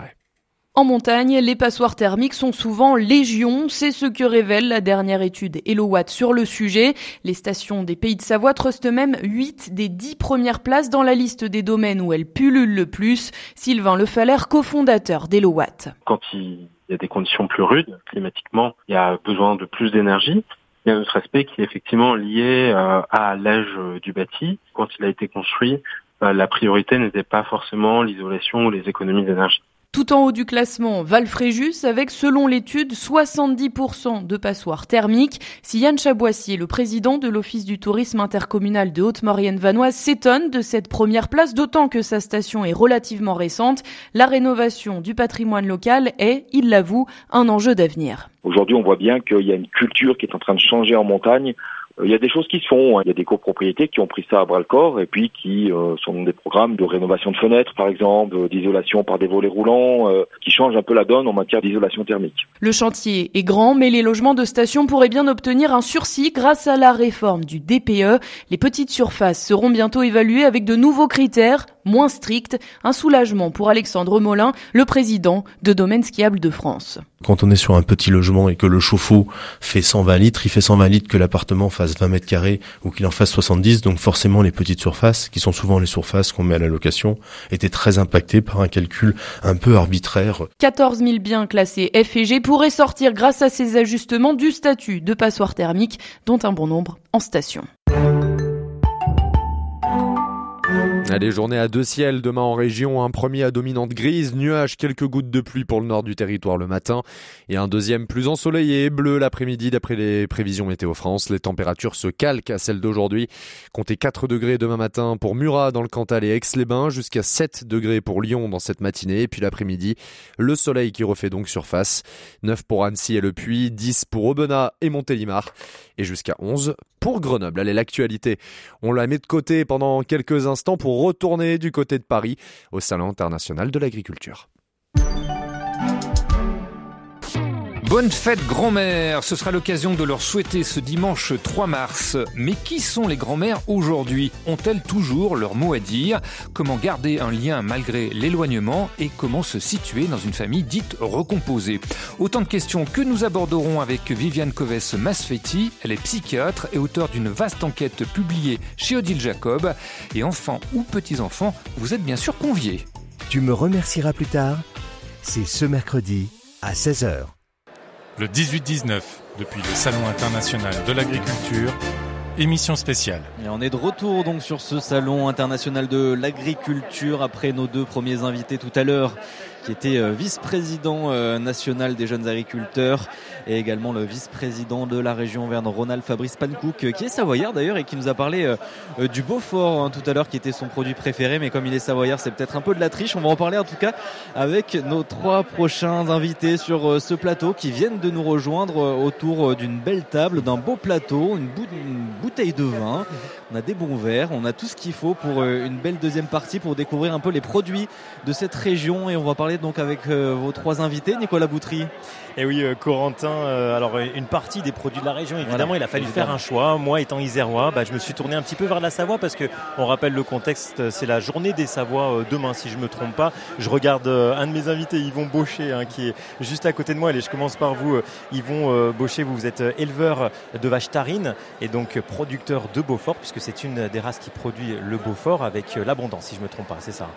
en montagne, les passoires thermiques sont souvent légion, c'est ce que révèle la dernière étude Elowatt sur le sujet. Les stations des Pays de Savoie trustent même 8 des 10 premières places dans la liste des domaines où elles pullulent le plus. Sylvain Lefaller, cofondateur d'Elowatt. Quand il y a des conditions plus rudes climatiquement, il y a besoin de plus d'énergie. Il y a un autre aspect qui est effectivement lié euh, à l'âge du bâti. Quand il a été construit, euh, la priorité n'était pas forcément l'isolation ou les économies d'énergie. Tout en haut du classement, Valfréjus avec, selon l'étude, 70% de passoires thermiques. Si Yann Chaboissier, le président de l'Office du tourisme intercommunal de Haute-Maurienne-Vanoise, s'étonne de cette première place, d'autant que sa station est relativement récente, la rénovation du patrimoine local est, il l'avoue, un enjeu d'avenir. Aujourd'hui, on voit bien qu'il y a une culture qui est en train de changer en montagne il y a des choses qui se font. Hein. Il y a des copropriétés qui ont pris ça à bras le corps et puis qui euh, sont des programmes de rénovation de fenêtres, par exemple, d'isolation par des volets roulants, euh, qui changent un peu la donne en matière d'isolation thermique. Le chantier est grand, mais les logements de station pourraient bien obtenir un sursis grâce à la réforme du DPE. Les petites surfaces seront bientôt évaluées avec de nouveaux critères moins stricts. Un soulagement pour Alexandre Molin, le président de Domaine Skiable de France. Quand on est sur un petit logement et que le chauffe-eau fait 120 litres, il fait 120 litres que l'appartement fasse 20 mètres carrés ou qu'il en fasse 70. Donc forcément, les petites surfaces, qui sont souvent les surfaces qu'on met à la location, étaient très impactées par un calcul un peu arbitraire. 14 000 biens classés F pourraient sortir grâce à ces ajustements du statut de passoire thermique, dont un bon nombre en station. Allez, journée à deux ciels demain en région. Un premier à dominante grise, nuages, quelques gouttes de pluie pour le nord du territoire le matin. Et un deuxième plus ensoleillé, bleu l'après-midi d'après les prévisions météo France. Les températures se calquent à celles d'aujourd'hui. Comptez 4 degrés demain matin pour Murat dans le Cantal et Aix-les-Bains, jusqu'à 7 degrés pour Lyon dans cette matinée. Et puis l'après-midi, le soleil qui refait donc surface. 9 pour Annecy et Le Puy, 10 pour Aubenas et Montélimar. Et jusqu'à 11 pour Grenoble. Allez, l'actualité, on la met de côté pendant quelques instants pour retourner du côté de Paris au Salon international de l'agriculture. Bonne fête grand-mère, ce sera l'occasion de leur souhaiter ce dimanche 3 mars. Mais qui sont les grand-mères aujourd'hui? Ont-elles toujours leur mot à dire? Comment garder un lien malgré l'éloignement? Et comment se situer dans une famille dite recomposée? Autant de questions que nous aborderons avec Viviane Coves Masfetti. Elle est psychiatre et auteure d'une vaste enquête publiée chez Odile Jacob. Et enfants ou petits-enfants, vous êtes bien sûr conviés. Tu me remercieras plus tard. C'est ce mercredi à 16h le 18-19 depuis le Salon international de l'agriculture. Émission spéciale. Et on est de retour donc sur ce salon international de l'agriculture après nos deux premiers invités tout à l'heure qui était euh, vice-président euh, national des jeunes agriculteurs et également le vice-président de la région Verne-Rhône-Alpes, Fabrice Pankouk, euh, qui est savoyard d'ailleurs et qui nous a parlé du Beaufort hein, tout à l'heure, qui était son produit préféré. Mais comme il est savoyard, c'est peut-être un peu de la triche. On va en parler en tout cas avec nos trois prochains invités sur ce plateau qui viennent de nous rejoindre autour d'une belle table, d'un beau plateau, une, bouteille de vin. On a des bons verres, on a tout ce qu'il faut pour une belle deuxième partie pour découvrir un peu les produits de cette région et on va parler donc avec euh, vos trois invités, Nicolas Boutry. Et oui, euh, Corentin, euh, alors une partie des produits de la région, évidemment, il a fallu faire un choix. Moi, étant isérois, bah, je me suis tourné un petit peu vers la Savoie parce que, on rappelle le contexte, c'est la journée des Savoies demain, si je me trompe pas. Je regarde un de mes invités, Yvon Baucher, hein, qui est juste à côté de moi. Allez, je commence par vous, Yvon Baucher. Vous, vous êtes éleveur de vaches tarines et donc producteur de Beaufort, puisque c'est une des races qui produit le Beaufort avec l'abondance, si je me trompe pas, c'est ça?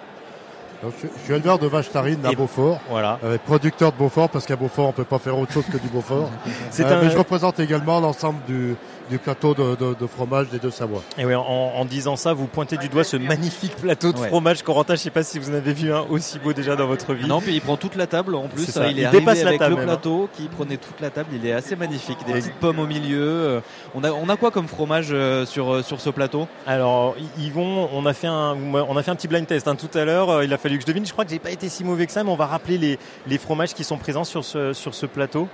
Je, suis éleveur de vaches tarines à Beaufort, voilà. Euh, producteur de Beaufort parce qu'à Beaufort on peut pas faire autre chose que du Beaufort. Euh, mais je représente également l'ensemble du, du plateau de, de, fromage des deux Savoies. Et oui, en, disant ça, vous pointez du doigt ce magnifique plateau de fromage. Corentin, je ne sais pas si vous en avez vu un aussi beau déjà dans votre vie. Non, puis il prend toute la table en plus. il, est dépasse avec le hein. plateau qui prenait toute la table. Il est assez magnifique. Des petites pommes au milieu. Euh, on a, on a quoi comme fromage euh, sur, euh, sur ce plateau? Alors, Yvon, on a fait un, on a fait un petit blind test hein, tout à l'heure. Il a fallu que je devine. Je crois que j'ai pas été si mauvais que ça, mais on va rappeler les, les fromages qui sont présents sur ce, sur ce plateau.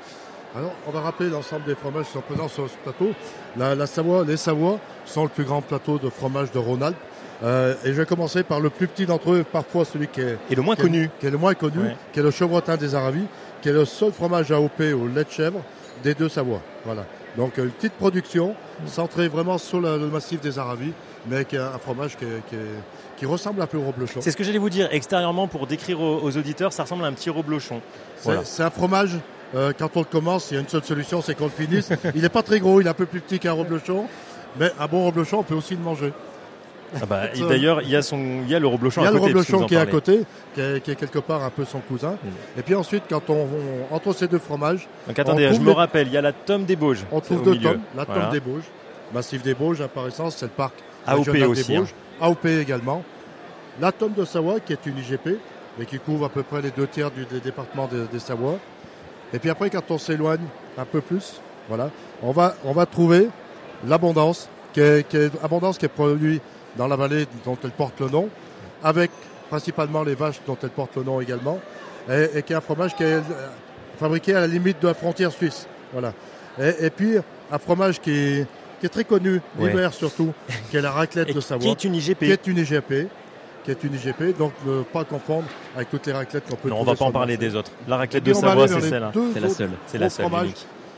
Alors, on va rappeler l'ensemble des fromages qui sont présents sur ce plateau. La, Savoie, les Savoies sont le plus grand plateau de fromage de Rhône-Alpes. Euh, et je vais commencer par le plus petit d'entre eux, parfois celui qui est, et le moins connu, qui est le moins connu, qui est le chevrotin des Aravis, qui est le seul fromage AOP au lait de chèvre des deux Savoies. Voilà. Donc une petite production centrée vraiment sur le, massif des Aravis, mais qui est un fromage qui, ressemble un peu au reblochon. C'est ce que j'allais vous dire. Extérieurement, pour décrire aux, auditeurs, ça ressemble à un petit reblochon. C'est un fromage euh, quand on le commence, il y a une seule solution, c'est qu'on le finisse. il n'est pas très gros, il est un peu plus petit qu'un reblochon, mais un bon reblochon, on peut aussi le manger. Ah bah, D'ailleurs, il y a son, il y a le reblochon. Il y a le reblochon qui est à côté, qui est, quelque part un peu son cousin. Mm. Et puis ensuite, quand on, entre ces deux fromages. Donc attendez, je me rappelle, il y a la tome des Bauges. On trouve deux tomes, la tome des Bauges, massif des Bauges, par essence, c'est le parc AOP aussi. Des Bauges, hein. AOP également. La tome de Savoie, qui est une IGP, mais qui couvre à peu près les deux tiers du, des départements des, des Savoie. Et puis après, quand on s'éloigne un peu plus, voilà, on va, on va trouver l'abondance, qui est, qui est, abondance qui est produite dans la vallée dont elle porte le nom, avec principalement les vaches dont elle porte le nom également, et, qui est un fromage qui est euh, fabriqué à la limite de la frontière suisse. Voilà. Et, puis un fromage qui est, qui est très Ouais. l'hiver surtout, qui est la raclette Et de qui Savoie. est une IGP. Qui est une IGP. Qui est une IGP, donc ne pas confondre avec toutes les raclettes qu'on peut Non, on va pas en le parler marché. des autres. La raclette de Savoie, c'est celle-là. C'est la seule. C'est la seule.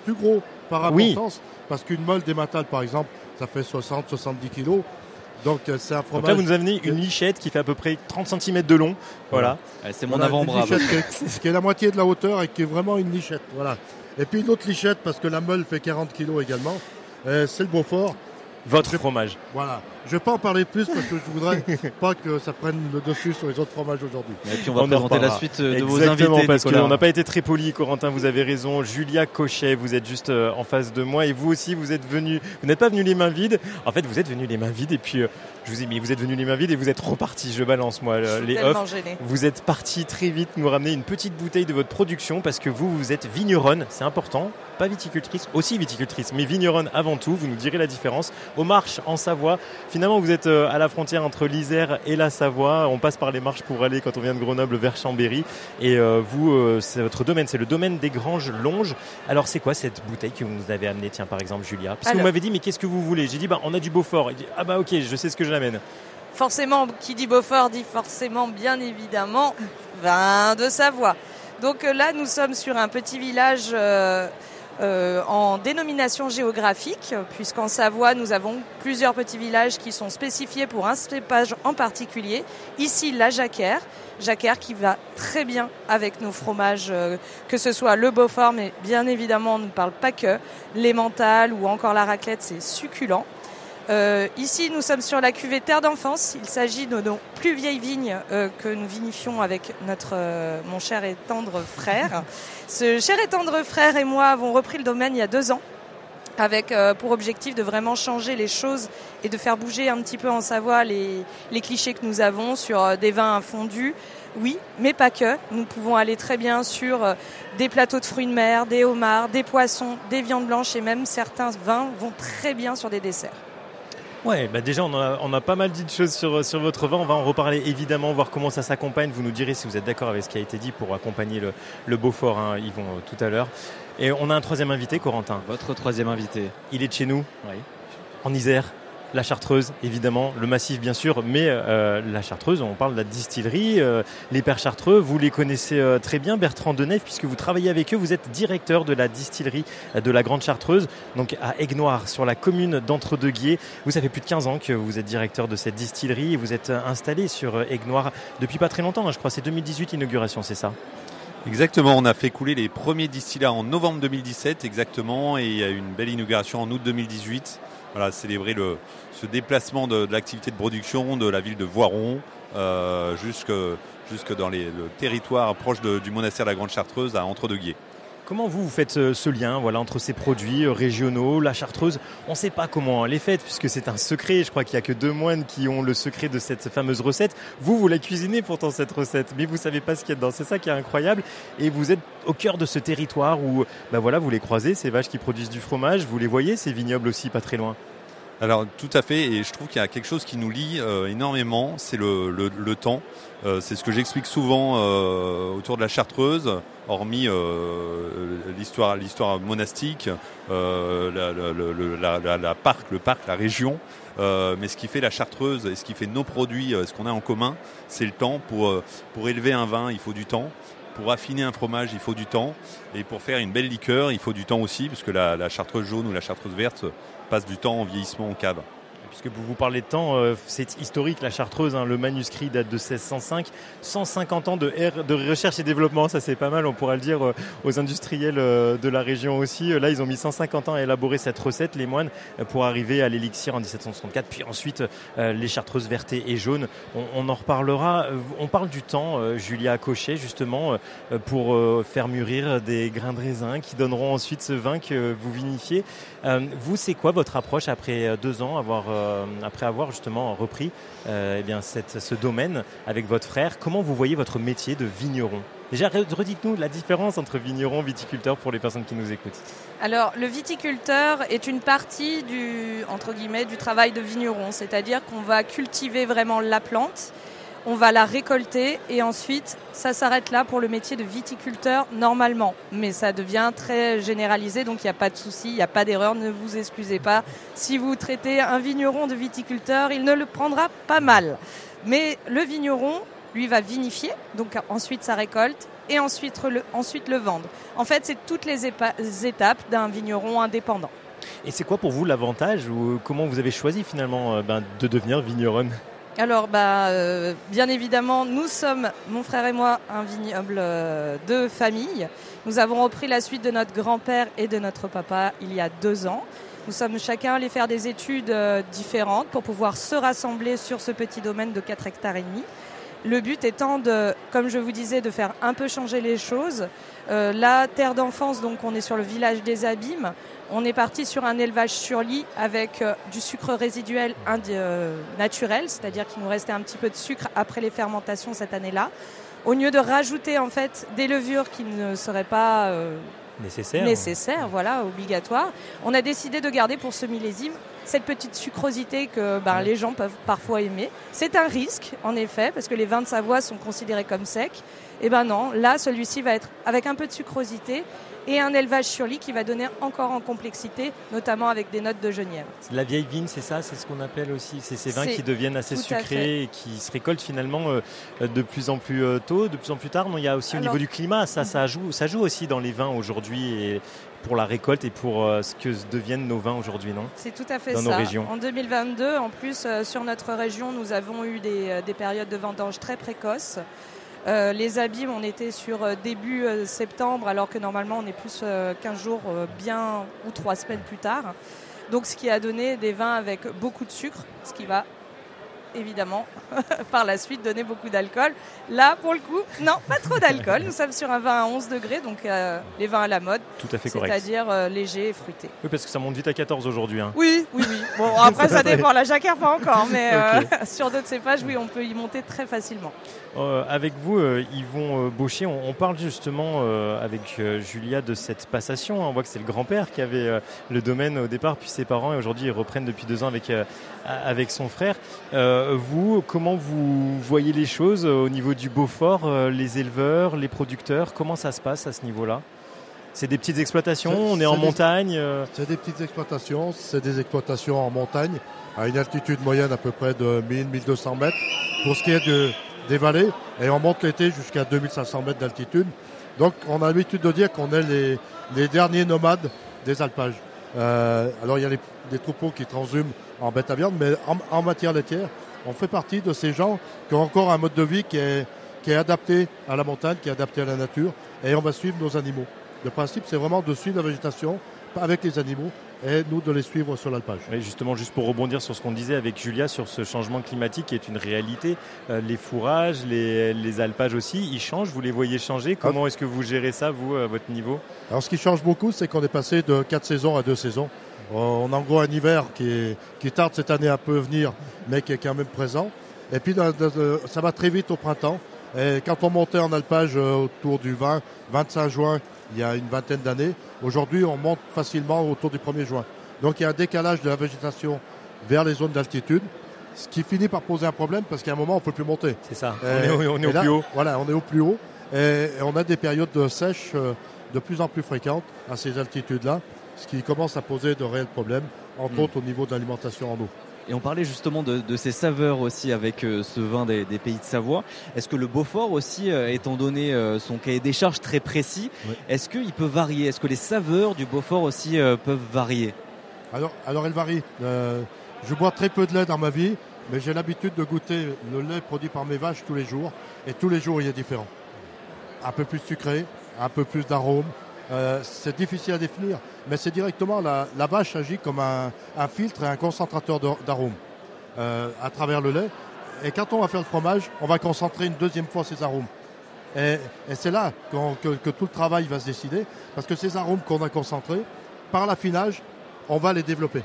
Plus gros par Oui. importance, parce qu'une molle dématale, par exemple, ça fait 60-70 kilos. Donc euh, c'est un fromage. Donc là, vous nous amenez une lichette qui fait à peu près 30 cm de long. Voilà. c'est Voilà, une lichette qui est, qui est la moitié de la hauteur et qui est vraiment une lichette. Voilà. Et puis une autre lichette, parce que la meule fait 40 kilos également, euh, c'est le Beaufort. Votre fromage. Voilà. Je vais pas en parler plus parce que je voudrais pas que ça prenne le dessus sur les autres fromages aujourd'hui. Et puis on va en présenter la suite euh, de vos invités, parce qu'on n'a pas été très poli, Corentin, vous avez raison. Julia Cochet, vous êtes juste euh, en face de moi et vous aussi, vous êtes venu. Vous n'êtes pas venu les mains vides. En fait, vous êtes venu les mains vides et puis euh, je vous ai mis, vous êtes venu les mains vides et vous êtes reparti. Je balance moi les tellement off. gênée. Vous êtes parti très vite nous ramener une petite bouteille de votre production parce que vous, vous êtes vigneronne, c'est important. Pas viticultrice, aussi viticultrice, mais vigneronne avant tout. Vous nous direz la différence. Aux marches en Savoie. Finalement, vous êtes euh, à la frontière entre l'Isère et la Savoie. On passe par les marches pour aller, quand on vient de Grenoble, vers Chambéry. Et euh, vous, euh, c'est votre domaine, c'est le domaine des Granges Longes. Alors, c'est quoi cette bouteille que vous nous avez amenée, tiens, par exemple, Julia? Parce que Alors- vous m'avez dit, mais qu'est-ce que vous voulez? J'ai dit, bah, on a du Beaufort. Il dit, ah bah ok, je sais ce que je l'amène. Forcément, qui dit Beaufort dit forcément, bien évidemment, vin de Savoie. Donc là, nous sommes sur un petit village euh, euh, en dénomination géographique, puisqu'en Savoie, nous avons plusieurs petits villages qui sont spécifiés pour un cépage en particulier. Ici, la Jacquère. Jacquère qui va très bien avec nos fromages, euh, que ce soit le Beaufort, mais bien évidemment, on ne parle pas que. L'emmental ou encore la raclette, c'est succulent. Euh, ici, nous sommes sur la cuvée Terre d'enfance. Il s'agit de nos plus vieilles vignes euh, que nous vinifions avec notre euh, mon cher et tendre frère. Ce cher et tendre frère et moi avons repris le domaine il y a deux ans avec euh, pour objectif de vraiment changer les choses et de faire bouger un petit peu en Savoie les, les clichés que nous avons sur euh, des vins fondus. Oui, mais pas que. Nous pouvons aller très bien sur euh, des plateaux de fruits de mer, des homards, des poissons, des viandes blanches et même certains vins vont très bien sur des desserts. Ouais, bah déjà on a, on a pas mal dit de choses sur, sur votre vin. On va en reparler évidemment, voir comment ça s'accompagne. Vous nous direz si vous êtes d'accord avec ce qui a été dit pour accompagner le, le Beaufort, hein, Yvon, euh, tout à l'heure. Et on a un troisième invité, Corentin. Votre troisième invité. Il est de chez nous, Oui. en Isère. La Chartreuse, évidemment, le massif bien sûr, mais euh, la Chartreuse, on parle de la distillerie, euh, les Pères Chartreux, vous les connaissez euh, très bien, Bertrand Deneuve, puisque vous travaillez avec eux, vous êtes directeur de la distillerie de la Grande Chartreuse, donc à Aiguenoir, sur la commune d'Entre-deux-Guiers. Vous, fait plus de 15 ans que vous êtes directeur de cette distillerie et vous êtes installé sur Aiguenoir depuis pas très longtemps, hein, je crois, c'est 2018 l'inauguration, c'est ça? Exactement, on a fait couler les premiers distillats en novembre 2017 exactement et il y a eu une belle inauguration en août 2018. Voilà, célébrer le, ce déplacement de, l'activité de production de la ville de Voiron euh, jusque, jusque dans les, le territoire proche du monastère de la Grande Chartreuse à Entre-deux-Guiers. Comment vous, vous faites euh, ce lien voilà, entre ces produits euh, régionaux, la chartreuse? On ne sait pas comment elle est faite puisque c'est un secret. Je crois qu'il n'y a que deux moines qui ont le secret de cette fameuse recette. Vous, vous la cuisinez pourtant cette recette, mais vous savez pas ce qu'il y a dedans. C'est ça qui est incroyable. Et vous êtes au cœur de ce territoire où bah voilà, vous les croisez, ces vaches qui produisent du fromage. Vous les voyez, ces vignobles aussi pas très loin? Alors tout à fait, et je trouve qu'il y a quelque chose qui nous lie euh, énormément, c'est le, temps. Euh, c'est ce que j'explique souvent euh, autour de la Chartreuse, hormis l'histoire, monastique, la, la- la- la- parc, le parc, la région. Mais ce qui fait la Chartreuse et ce qui fait nos produits, ce qu'on a en commun, c'est le temps. Pour, pour élever un vin, il faut du temps. Pour affiner un fromage, il faut du temps. Et pour faire une belle liqueur, il faut du temps aussi, parce que la, la chartreuse jaune ou la chartreuse verte passe du temps en vieillissement en cave. Puisque vous vous parlez de temps, euh, c'est historique la Chartreuse. hein. le manuscrit date de 1605. 150 ans de, recherche et développement, ça c'est pas mal. On pourra le dire euh, aux industriels euh, de la région aussi. Euh, Là, ils ont mis 150 ans à élaborer cette recette, les moines, pour arriver à l'élixir en 1764. Puis ensuite, les Chartreuses vertes et jaunes. On, on en reparlera. On parle du temps, Julia Cochet, justement, pour faire mûrir des grains de raisin qui donneront ensuite ce vin que vous vinifiez. Vous, c'est quoi votre approche après deux ans, avoir, après avoir justement repris euh, eh bien, ce domaine avec votre frère Comment vous voyez votre métier de vigneron? Déjà, re- redites-nous la différence entre vigneron et viticulteur pour les personnes qui nous écoutent. Alors, le viticulteur est une partie du, entre guillemets, du travail de vigneron, c'est-à-dire qu'on va cultiver vraiment la plante. On va la récolter et ensuite ça s'arrête là pour le métier de viticulteur normalement. Mais ça devient très généralisé donc il n'y a pas de souci, il n'y a pas d'erreur, ne vous excusez pas. Si vous traitez un vigneron de viticulteur, il ne le prendra pas mal. Mais le vigneron, lui, va vinifier, donc ensuite sa récolte et ensuite le, vendre. En fait, c'est toutes les étapes d'un vigneron indépendant. Et c'est quoi pour vous l'avantage ou comment vous avez choisi finalement euh, ben, de devenir vigneronne? Alors, bah, euh, bien évidemment, nous sommes, mon frère et moi, un vignoble euh, de famille. Nous avons repris la suite de notre grand-père et de notre papa il y a deux ans. Nous sommes chacun allés faire des études différentes pour pouvoir se rassembler sur ce petit domaine de 4 hectares et demi. Le but étant de, comme je vous disais, de faire un peu changer les choses. la terre d'enfance, donc on est sur le village des Abîmes. On est parti sur un élevage sur lit avec euh, du sucre résiduel euh, naturel, c'est-à-dire qu'il nous restait un petit peu de sucre après les fermentations cette année-là. Au lieu de rajouter en fait des levures qui ne seraient pas euh, nécessaires, voilà, obligatoires, on a décidé de garder pour ce millésime cette petite sucrosité que ben, les gens peuvent parfois aimer. C'est un risque, en effet, parce que les vins de Savoie sont considérés comme secs. Et eh ben non, là, celui-ci va être avec un peu de sucrosité et un élevage sur lit qui va donner encore en complexité, notamment avec des notes de genièvre. La vieille vigne, c'est ça, c'est ce qu'on appelle aussi, c'est ces vins qui deviennent assez sucrés et qui se récoltent finalement euh, de plus en plus euh, tôt, de plus en plus tard. il y a aussi au niveau du climat, ça, ça joue, ça joue aussi dans les vins aujourd'hui et pour la récolte et pour euh, ce que deviennent nos vins aujourd'hui, non? C'est tout à fait dans ça. Nos régions. En 2022, en plus, sur notre région, nous avons eu des, des périodes de vendange très précoces. Euh, les abîmes, on était sur euh, début euh, septembre, alors que normalement on est plus 15 jours bien ou 3 semaines plus tard. Donc ce qui a donné des vins avec beaucoup de sucre, ce qui va évidemment, par la suite donner beaucoup d'alcool. Là, pour le coup, non, pas trop d'alcool. Nous sommes sur un vin à 11 degrés, donc euh, les vins à la mode. Tout à fait correct. C'est-à-dire euh, léger et fruité. Oui, parce que ça monte vite à 14 aujourd'hui. Hein. Oui, oui, oui. Bon, après, ça dépend. La jacquère, pas encore, mais euh, sur d'autres cépages, oui, on peut y monter très facilement. Avec vous, Yvon Baucher, on, on, parle justement avec Julia de cette passation. On voit que c'est le grand-père qui avait le domaine au départ, puis ses parents, et aujourd'hui ils reprennent depuis deux ans avec, avec son frère. Euh, vous, comment vous voyez les choses euh, au niveau du Beaufort, euh, les éleveurs, les producteurs Comment ça se passe à ce niveau-là? C'est des petites exploitations On est, en montagne C'est des petites exploitations, c'est des exploitations en montagne, à une altitude moyenne à peu près de 1000-1200 mètres. Pour ce qui est de, des vallées, et on monte l'été jusqu'à 2500 mètres d'altitude. Donc on a l'habitude de dire qu'on est les, les, derniers nomades des alpages. alors il y a des troupeaux qui transhument en bête à viande, mais en matière laitière, on fait partie de ces gens qui ont encore un mode de vie qui est, qui est adapté à la montagne, qui est adapté à la nature, et on va suivre nos animaux. Le principe, c'est vraiment de suivre la végétation avec les animaux et nous de les suivre sur l'alpage. Oui, justement, juste pour rebondir sur ce qu'on disait avec Julia sur ce changement climatique qui est une réalité, euh, les fourrages, les, alpages aussi, ils changent, vous les voyez changer. Comment est-ce que vous gérez ça, vous, à votre niveau? Alors, ce qui change beaucoup, c'est qu'on est passé de 4 saisons à 2 saisons. On a en gros un hiver qui, qui tarde cette année un peu à venir, mais qui est quand même présent. Et puis ça va très vite au printemps. Et quand on montait en alpage euh, autour du 20, 25 juin, il y a une vingtaine d'années, aujourd'hui on monte facilement autour du 1er juin. Donc il y a un décalage de la végétation vers les zones d'altitude, ce qui finit par poser un problème parce qu'à un moment on ne peut plus monter. C'est ça, on est, au plus haut. Voilà, on est au plus haut. Et, on a des périodes de sèche euh, de plus en plus fréquentes à ces altitudes-là ce qui commence à poser de réels problèmes, entre mm. autres au niveau de l'alimentation en eau. Et on parlait justement de, de ces saveurs aussi avec euh, ce vin des, pays de Savoie. Est-ce que le Beaufort aussi, euh, étant donné euh, son cahier des charges très précis, est-ce qu'il peut varier? Est-ce que les saveurs du Beaufort aussi peuvent varier? Alors, alors elles varient. je bois très peu de lait dans ma vie, mais j'ai l'habitude de goûter le lait produit par mes vaches tous les jours. Et tous les jours, il est différent. Un peu plus sucré, un peu plus d'arôme, euh, c'est difficile à définir, mais c'est directement la, vache agit comme un, filtre et un concentrateur d'arômes euh, à travers le lait. Et quand on va faire le fromage, on va concentrer une deuxième fois ces arômes. Et, c'est là que, tout le travail va se décider, parce que ces arômes qu'on a concentrés, par l'affinage, on va les développer.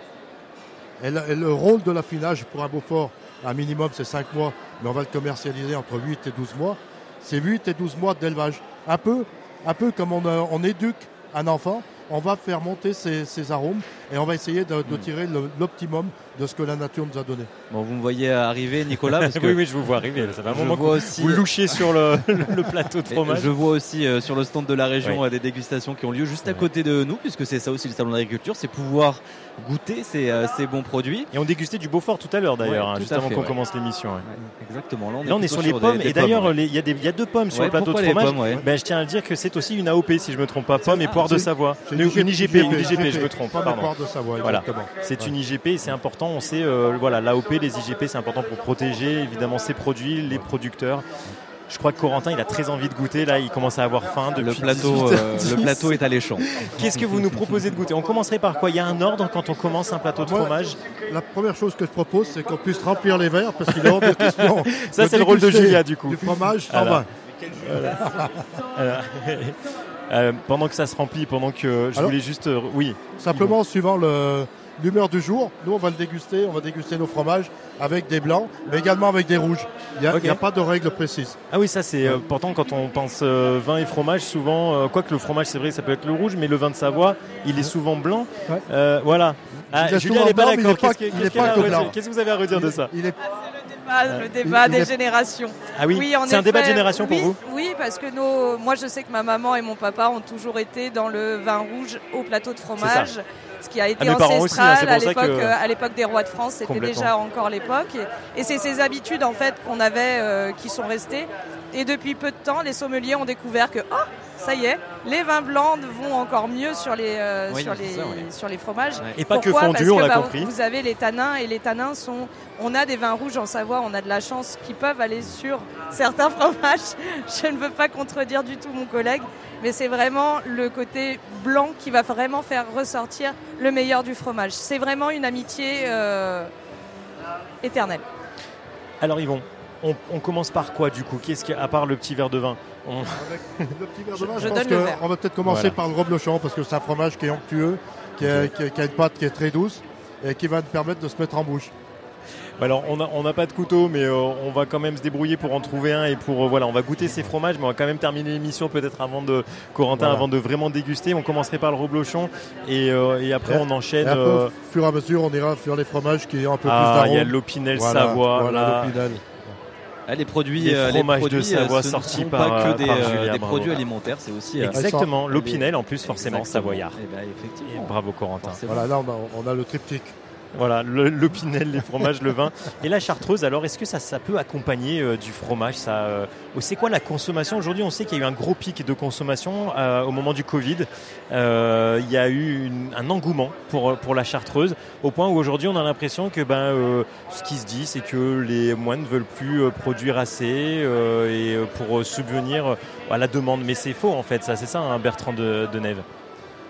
Et le, rôle de l'affinage pour un Beaufort, un minimum c'est 5 mois, mais on va le commercialiser entre 8 et 12 mois, c'est 8 et 12 mois d'élevage. Un peu un peu comme on, éduque un enfant, on va faire monter ces, ces arômes et on va essayer de, de tirer l'optimum de ce que la nature nous a donné. Bon, vous me voyez arriver, Nicolas, parce que oui, oui, je vous vois arriver. Ça fait un je moment que vois vous- aussi- vous louchez sur le, le plateau de Et fromage. Je vois aussi euh, sur le stand de la région Oui. euh, des dégustations qui ont lieu juste à côté de nous, puisque c'est ça aussi le salon d'agriculture, c'est pouvoir goûter ces, euh, ces bons produits. Et on dégustait du Beaufort tout à l'heure d'ailleurs, Ouais, hein, tout juste avant qu'on ouais. commence l'émission. ouais. Exactement. Là, on est, Là, on est sur les pommes des et d'ailleurs, il y, a des- il y a deux pommes sur Ouais, le plateau de fromage. pommes, ouais Ben, je tiens à le dire que c'est aussi une AOP si je me trompe pas, pommes et poires de Savoie. C'est Une, IGP, une IGP, IGP, je me trompe. pardon. de Savoie, Voilà. C'est une IGP et c'est important. On sait, euh, voilà, l'AOP, les IGP, c'est important pour protéger évidemment ses produits, les producteurs. Je crois que Corentin, il a très envie de goûter. Là, il commence à avoir faim depuis Le plateau, 18 euh, le plateau est alléchant. Qu'est-ce que vous nous proposez de goûter? On commencerait par quoi? Il y a un ordre quand on commence un plateau de Moi, fromage? La première chose que je propose, c'est qu'on puisse remplir les verres parce qu'il est hors de question. Ça, c'est le rôle de Julia, du coup. Du fromage sans Voilà. vin. Voilà. Euh, pendant que ça se remplit, pendant que je Alors, voulais juste, euh, oui. Simplement, suivant le- l'humeur du jour, nous on va le déguster, on va déguster nos fromages avec des blancs, mais également avec des rouges. Il n'y a, pas de règle précise. Ah oui, ça c'est euh, pourtant quand on pense euh, vin et fromage, souvent, euh, quoique le fromage c'est vrai, ça peut être le rouge, mais le vin de Savoie, il est souvent blanc. Voilà. Ah, souvent n'est pas d'accord. Qu'est-ce que- vous avez à redire de ça? Il est Ah, le débat des générations. Ah oui, c'est un débat de génération pour oui, vous Oui, parce que nos, moi je sais que ma maman et mon papa ont toujours été dans le vin rouge au plateau de fromage. Ce qui a été Ah, aussi, hein, ancestral à l'époque, que- euh, à l'époque des rois de France, c'était déjà encore l'époque. Et, et c'est ces habitudes en fait qu'on avait euh, qui sont restées. Et depuis peu de temps, les sommeliers ont découvert que oh, ça y est, les vins blancs vont encore mieux sur les euh, Oui, sur c'est les ça, ouais. sur les fromages. Et pas que Pourquoi fondu, Parce on l'a bah, compris. Vous avez les tanins et les tanins sont. On a des vins rouges en Savoie, on a de la chance qui peuvent aller sur certains fromages. Je ne veux pas contredire du tout mon collègue, mais c'est vraiment le côté blanc qui va vraiment faire ressortir le meilleur du fromage. C'est vraiment une amitié euh, éternelle. Alors Yvon, on, on commence par quoi du coup? Qu'est-ce qu'il y a à part le petit verre de vin? On- Le petit verre de vin, Je je, pense qu'on va peut-être commencer Voilà. par le reblochon parce que c'est un fromage qui est onctueux, qui, a- qui a- qui a une pâte qui est très douce et qui va nous permettre de se mettre en bouche. Bah Alors on n'a on pas de couteau, mais euh, on va quand même se débrouiller pour en trouver un et pour euh, voilà, on va goûter ces fromages, mais on va quand même terminer l'émission peut-être avant de Corentin, Voilà. avant de vraiment déguster. On commencerait par le reblochon et, euh, et après Et- on enchaîne. Et après, euh, au fur et à mesure, on ira sur les fromages qui ont un peu Ah, plus il y a d'arôme. l'Opinel Voilà, Savoie, Voilà, les produits, Les euh, fromages de produits, euh, Savoie sortis par, pas que des, par euh, des produits alimentaires, c'est aussi Exactement, les- l'Opinel en plus forcément Exactement. savoyard. Eh ben, effectivement. Et bravo Corentin. Voilà, là, on a, on a le triptyque. Voilà, le- l'opinel, les fromages, le vin. Et la chartreuse, alors est-ce que ça, ça peut accompagner euh, du fromage euh, C'est quoi la consommation? Aujourd'hui, on sait qu'il y a eu un gros pic de consommation euh, au moment du Covid. Euh, il y a eu une- un engouement pour, pour la chartreuse, au point où aujourd'hui, on a l'impression que ben, euh, ce qui se dit, c'est que les moines ne veulent plus euh, produire assez euh, et euh, pour euh, subvenir euh, à la demande. Mais c'est faux en fait, ça, c'est ça, hein, Bertrand de, de Nève.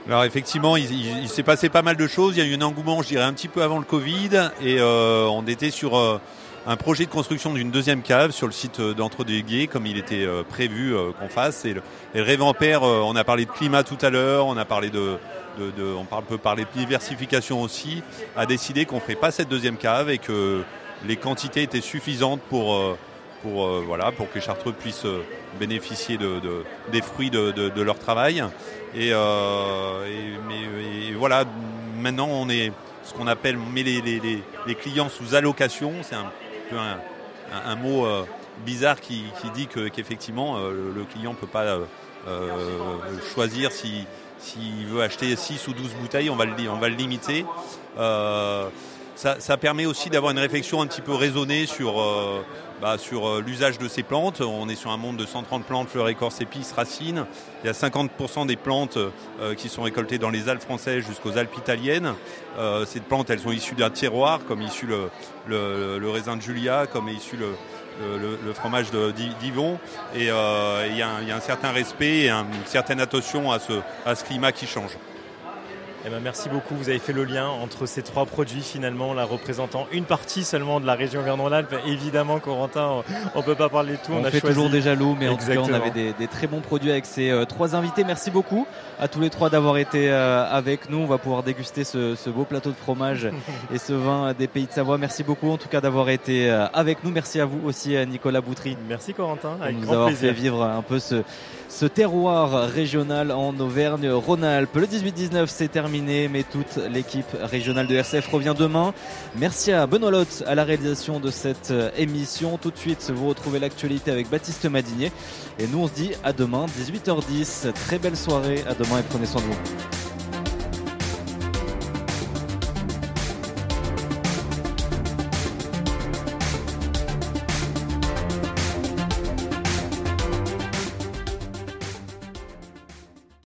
Alors effectivement, il, s'est passé pas mal de choses. Il y a eu un engouement, je dirais, un petit peu avant le Covid, et euh, on était sur euh, un projet de construction d'une deuxième cave sur le site euh, d'Entre-deux-Guiers, comme il était prévu qu'on fasse. Et le, et on a parlé de climat tout à l'heure, on a parlé de, de, de- on peut parler de diversification aussi, a décidé qu'on ferait pas cette deuxième cave et que les quantités étaient suffisantes pour pour voilà pour que Chartreux puissent bénéficier de, de- des fruits de leur travail. Et, euh, mais, et voilà, maintenant on est ce qu'on appelle on met les, les- clients sous allocation. C'est un peu un, mot euh, bizarre qui, qui dit que qu'effectivement euh, le, client peut pas euh, euh, choisir si s'il veut acheter 6 ou 12 bouteilles, on va le, on va le limiter. Ça, permet aussi d'avoir une réflexion un petit peu raisonnée sur, euh, bah, euh, l'usage de ces plantes. On est sur un monde de 130 plantes, fleurs, écorces, épices, racines. Il y a 50% des plantes euh, qui sont récoltées dans les Alpes françaises jusqu'aux Alpes italiennes. Ces plantes, elles sont issues d'un terroir, comme issu le, raisin de Julia, comme est issu le, le, fromage d'Yvon. Et il y, a un- certain respect et un- une certaine attention à ce climat qui change. Eh ben, merci beaucoup. Vous avez fait le lien entre ces trois produits finalement, là représentant une partie seulement de la région Vernon-Alpes. Évidemment, Corentin, on ne peut pas parler de tout. On, a fait choisi... toujours des jaloux, mais en tout cas, on avait des, des très bons produits avec ces euh, trois invités. Merci beaucoup à tous les trois d'avoir été euh, avec nous. On va pouvoir déguster ce, ce beau plateau de fromage et ce vin des Pays de Savoie. Merci beaucoup en tout cas d'avoir été euh, avec nous. Merci à vous aussi, Nicolas Boutry. Merci Corentin, avec nous grand avoir plaisir. fait vivre un peu ce, ce terroir régional en Auvergne-Rhône-Alpes. Le 18-19, c'est terminé, mais toute l'équipe régionale de RCF revient demain. Merci à Benoît à la réalisation de cette euh, émission. Tout de suite, vous retrouvez l'actualité avec Baptiste Madinier. Et nous, on se dit à demain, 18h10. Très belle soirée. À demain et prenez soin de vous.